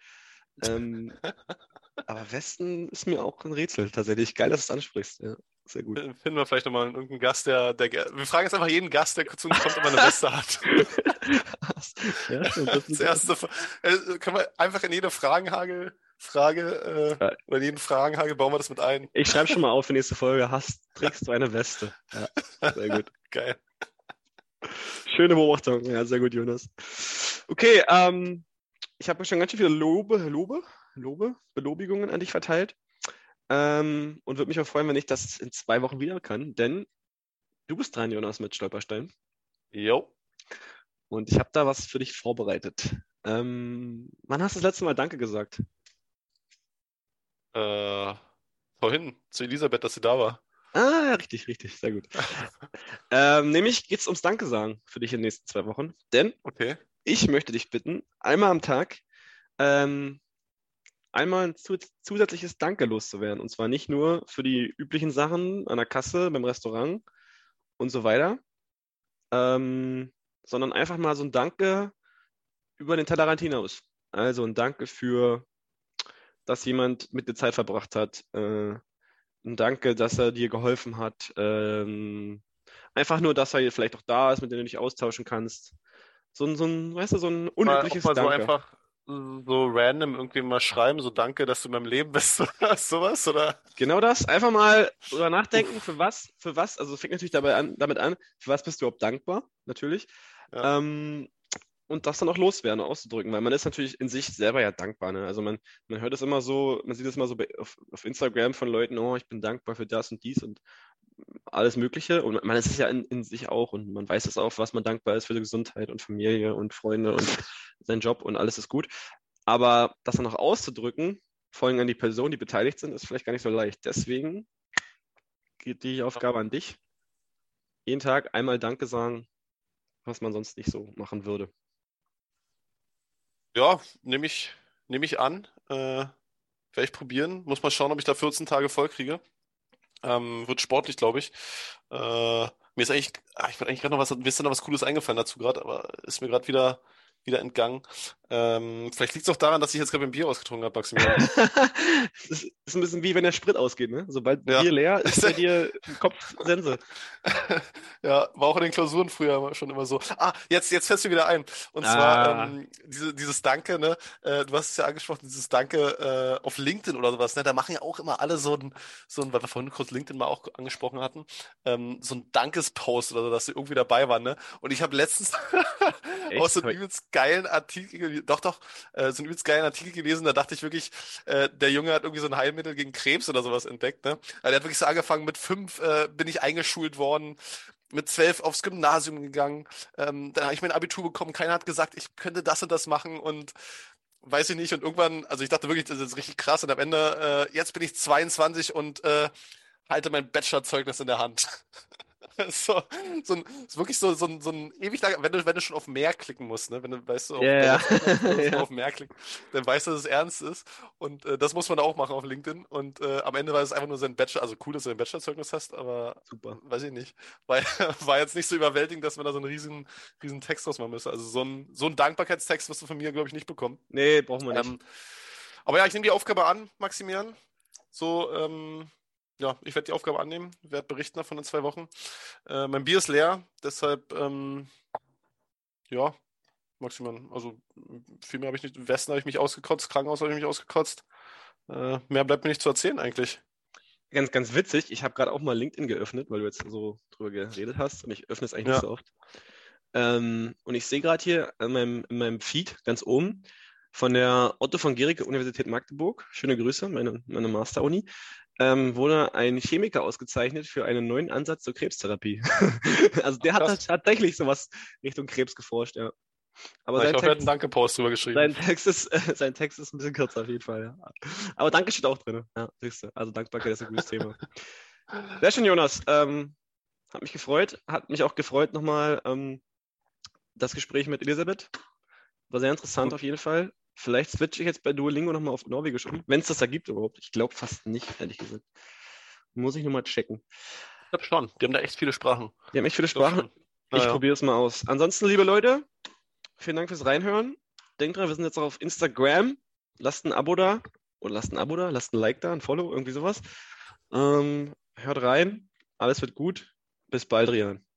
Speaker 1: Ähm, aber Westen ist mir auch ein Rätsel tatsächlich. Geil, dass du es ansprichst. Ja, sehr gut.
Speaker 3: Finden wir vielleicht nochmal irgendeinen Gast, der, der. Wir fragen jetzt einfach jeden Gast, der zu uns kommt, ob er eine Weste hat. ja, das, erste, äh, können wir einfach in jede Fragenhagel. Frage, äh, ja. oder jeden Fragenhagel bauen wir das mit ein.
Speaker 1: Ich schreibe schon mal auf für nächste Folge. Hast, trägst du eine Weste? Ja, sehr gut.
Speaker 3: Geil.
Speaker 1: Schöne Beobachtung. Ja, sehr gut, Jonas. Okay, ähm, ich habe schon ganz schön viele Lobe, Lobe, Lobe, Belobigungen an dich verteilt. Ähm, und würde mich auch freuen, wenn ich das in zwei Wochen wieder kann, denn du bist dran, Jonas, mit Stolperstein.
Speaker 3: Jo.
Speaker 1: Und ich habe da was für dich vorbereitet. Ähm, wann hast du das letzte Mal Danke gesagt?
Speaker 3: Äh, vorhin, zu Elisabeth, dass sie da war.
Speaker 1: Ah, richtig, richtig, sehr gut. ähm, nämlich geht es ums Danke sagen für dich in den nächsten zwei Wochen. Denn
Speaker 3: okay.
Speaker 1: ich möchte dich bitten, einmal am Tag ähm, einmal ein zusätzliches Danke loszuwerden. Und zwar nicht nur für die üblichen Sachen an der Kasse, beim Restaurant und so weiter, ähm, sondern einfach mal so ein Danke über den Tellerrand hinaus. Also ein Danke für, dass jemand mit dir Zeit verbracht hat. Äh, ein Danke, dass er dir geholfen hat. Ähm, einfach nur, dass er vielleicht auch da ist, mit dem du dich austauschen kannst. So ein, so ein weißt du, so ein unübliches
Speaker 3: mal,
Speaker 1: mal
Speaker 3: Danke. So einfach so random irgendwie mal schreiben, so danke, dass du in meinem Leben bist oder sowas, oder?
Speaker 1: Genau das. Einfach mal drüber nachdenken, für was, für was, also fängt natürlich dabei an, damit an, für was bist du überhaupt dankbar, natürlich. Ja. Ähm, und das dann auch loswerden, auszudrücken, weil man ist natürlich in sich selber ja dankbar. Ne? Also man, man hört es immer so, man sieht es immer so auf, auf Instagram von Leuten, oh, ich bin dankbar für das und dies und alles Mögliche. Und man ist es ja in, in, sich auch und man weiß es auch, was man dankbar ist für die Gesundheit und Familie und Freunde und seinen Job und alles ist gut. Aber das dann auch auszudrücken, vor allem an die Personen, die beteiligt sind, ist vielleicht gar nicht so leicht. Deswegen geht die Aufgabe an dich. Jeden Tag einmal Danke sagen, was man sonst nicht so machen würde.
Speaker 3: Ja, nehme ich, nehm ich an. Äh, Werde ich probieren. Muss mal schauen, ob ich da 14 Tage voll kriege. Ähm, wird sportlich, glaube ich. Äh, mir ist eigentlich, ach, ich wollte eigentlich gerade noch was, mir ist da noch was Cooles eingefallen dazu gerade, aber ist mir gerade wieder wieder entgangen. Ähm, vielleicht liegt es auch daran, dass ich jetzt gerade ein Bier ausgetrunken habe, Maximilian.
Speaker 1: das ist ein bisschen wie wenn der Sprit ausgeht, ne? Sobald ja. Bier leer ist, bei dir Kopf Sense.
Speaker 3: ja, war auch in den Klausuren früher schon immer so. Ah, jetzt, jetzt fällst du wieder ein. Und ah. zwar ähm, diese, dieses Danke, ne? Äh, du hast es ja angesprochen, dieses Danke äh, auf LinkedIn oder sowas, ne? Da machen ja auch immer alle so ein, so ein weil wir vorhin kurz LinkedIn mal auch angesprochen hatten, ähm, so ein Dankespost oder so, dass sie irgendwie dabei waren, ne? Und ich habe letztens aus so einem übelst geilen Artikel, doch, doch, äh, so einen übelst geilen Artikel gelesen, da dachte ich wirklich, äh, der Junge hat irgendwie so ein Heilmittel gegen Krebs oder sowas entdeckt, ne? Also der hat wirklich so angefangen, mit fünf äh, bin ich eingeschult worden, mit zwölf aufs Gymnasium gegangen, ähm, dann habe ich mein Abitur bekommen, keiner hat gesagt, ich könnte das und das machen und weiß ich nicht und irgendwann, also ich dachte wirklich, das ist richtig krass und am Ende, äh, jetzt bin ich 22 und äh, halte mein Bachelorzeugnis in der Hand. so, so ein, ist wirklich so, so, ein, so ein ewig lang, wenn du, wenn du schon auf mehr klicken musst, ne? wenn du weißt, du, auf,
Speaker 1: yeah.
Speaker 3: wenn du auf mehr klicken, dann weißt du, dass es ernst ist. Und äh, das muss man auch machen auf LinkedIn. Und äh, am Ende war es einfach nur sein Bachelor, also cool, dass du ein Bachelorzeugnis hast, aber
Speaker 1: super,
Speaker 3: weiß ich nicht. War, war jetzt nicht so überwältigend, dass man da so einen riesen, riesen Text draus machen müsste. Also so ein, so ein Dankbarkeitstext wirst du von mir, glaube ich, nicht bekommen.
Speaker 1: Nee, brauchen wir nicht. Ähm,
Speaker 3: aber ja, ich nehme die Aufgabe an, Maximilian. So, ähm, ja, ich werde die Aufgabe annehmen, werde berichten davon in zwei Wochen. Äh, mein Bier ist leer, deshalb, ähm, ja, maximal, also viel mehr habe ich nicht. Westen habe ich mich ausgekotzt, Krankenhaus habe ich mich ausgekotzt. Äh, mehr bleibt mir nicht zu erzählen eigentlich.
Speaker 1: Ganz, ganz witzig, ich habe gerade auch mal LinkedIn geöffnet, weil du jetzt so drüber geredet hast und ich öffne es eigentlich ja. nicht so oft. Ähm, und ich sehe gerade hier in meinem, in meinem Feed ganz oben von der Otto von Gericke Universität Magdeburg, schöne Grüße, meine, meine Master-Uni, ähm, wurde ein Chemiker ausgezeichnet für einen neuen Ansatz zur Krebstherapie. also der hat tatsächlich sowas Richtung Krebs geforscht, ja.
Speaker 3: Aber sein, Text, Danke-Post drüber geschrieben.
Speaker 1: Sein Text, ist, äh, sein Text ist ein bisschen kürzer auf jeden Fall, ja. Aber Danke steht auch drin. Ja, Also Dankbarkeit ist ein gutes Thema. Sehr schön, Jonas. Ähm, hat mich gefreut. Hat mich auch gefreut nochmal ähm, das Gespräch mit Elisabeth. War sehr interessant auf jeden Fall. Vielleicht switche ich jetzt bei Duolingo nochmal auf Norwegisch um, wenn es das da gibt überhaupt. Ich glaube fast nicht, ehrlich gesagt. Muss ich nochmal checken.
Speaker 3: Ich glaube schon. Die haben da echt viele Sprachen.
Speaker 1: Die haben echt viele Sprachen. Ich, ich probiere es mal aus. Ansonsten, liebe Leute, vielen Dank fürs Reinhören. Denkt dran, wir sind jetzt auch auf Instagram. Lasst ein Abo da. Oder lasst ein Abo da, lasst ein Like da, ein Follow, irgendwie sowas. Ähm, hört rein. Alles wird gut. Bis bald, Rian.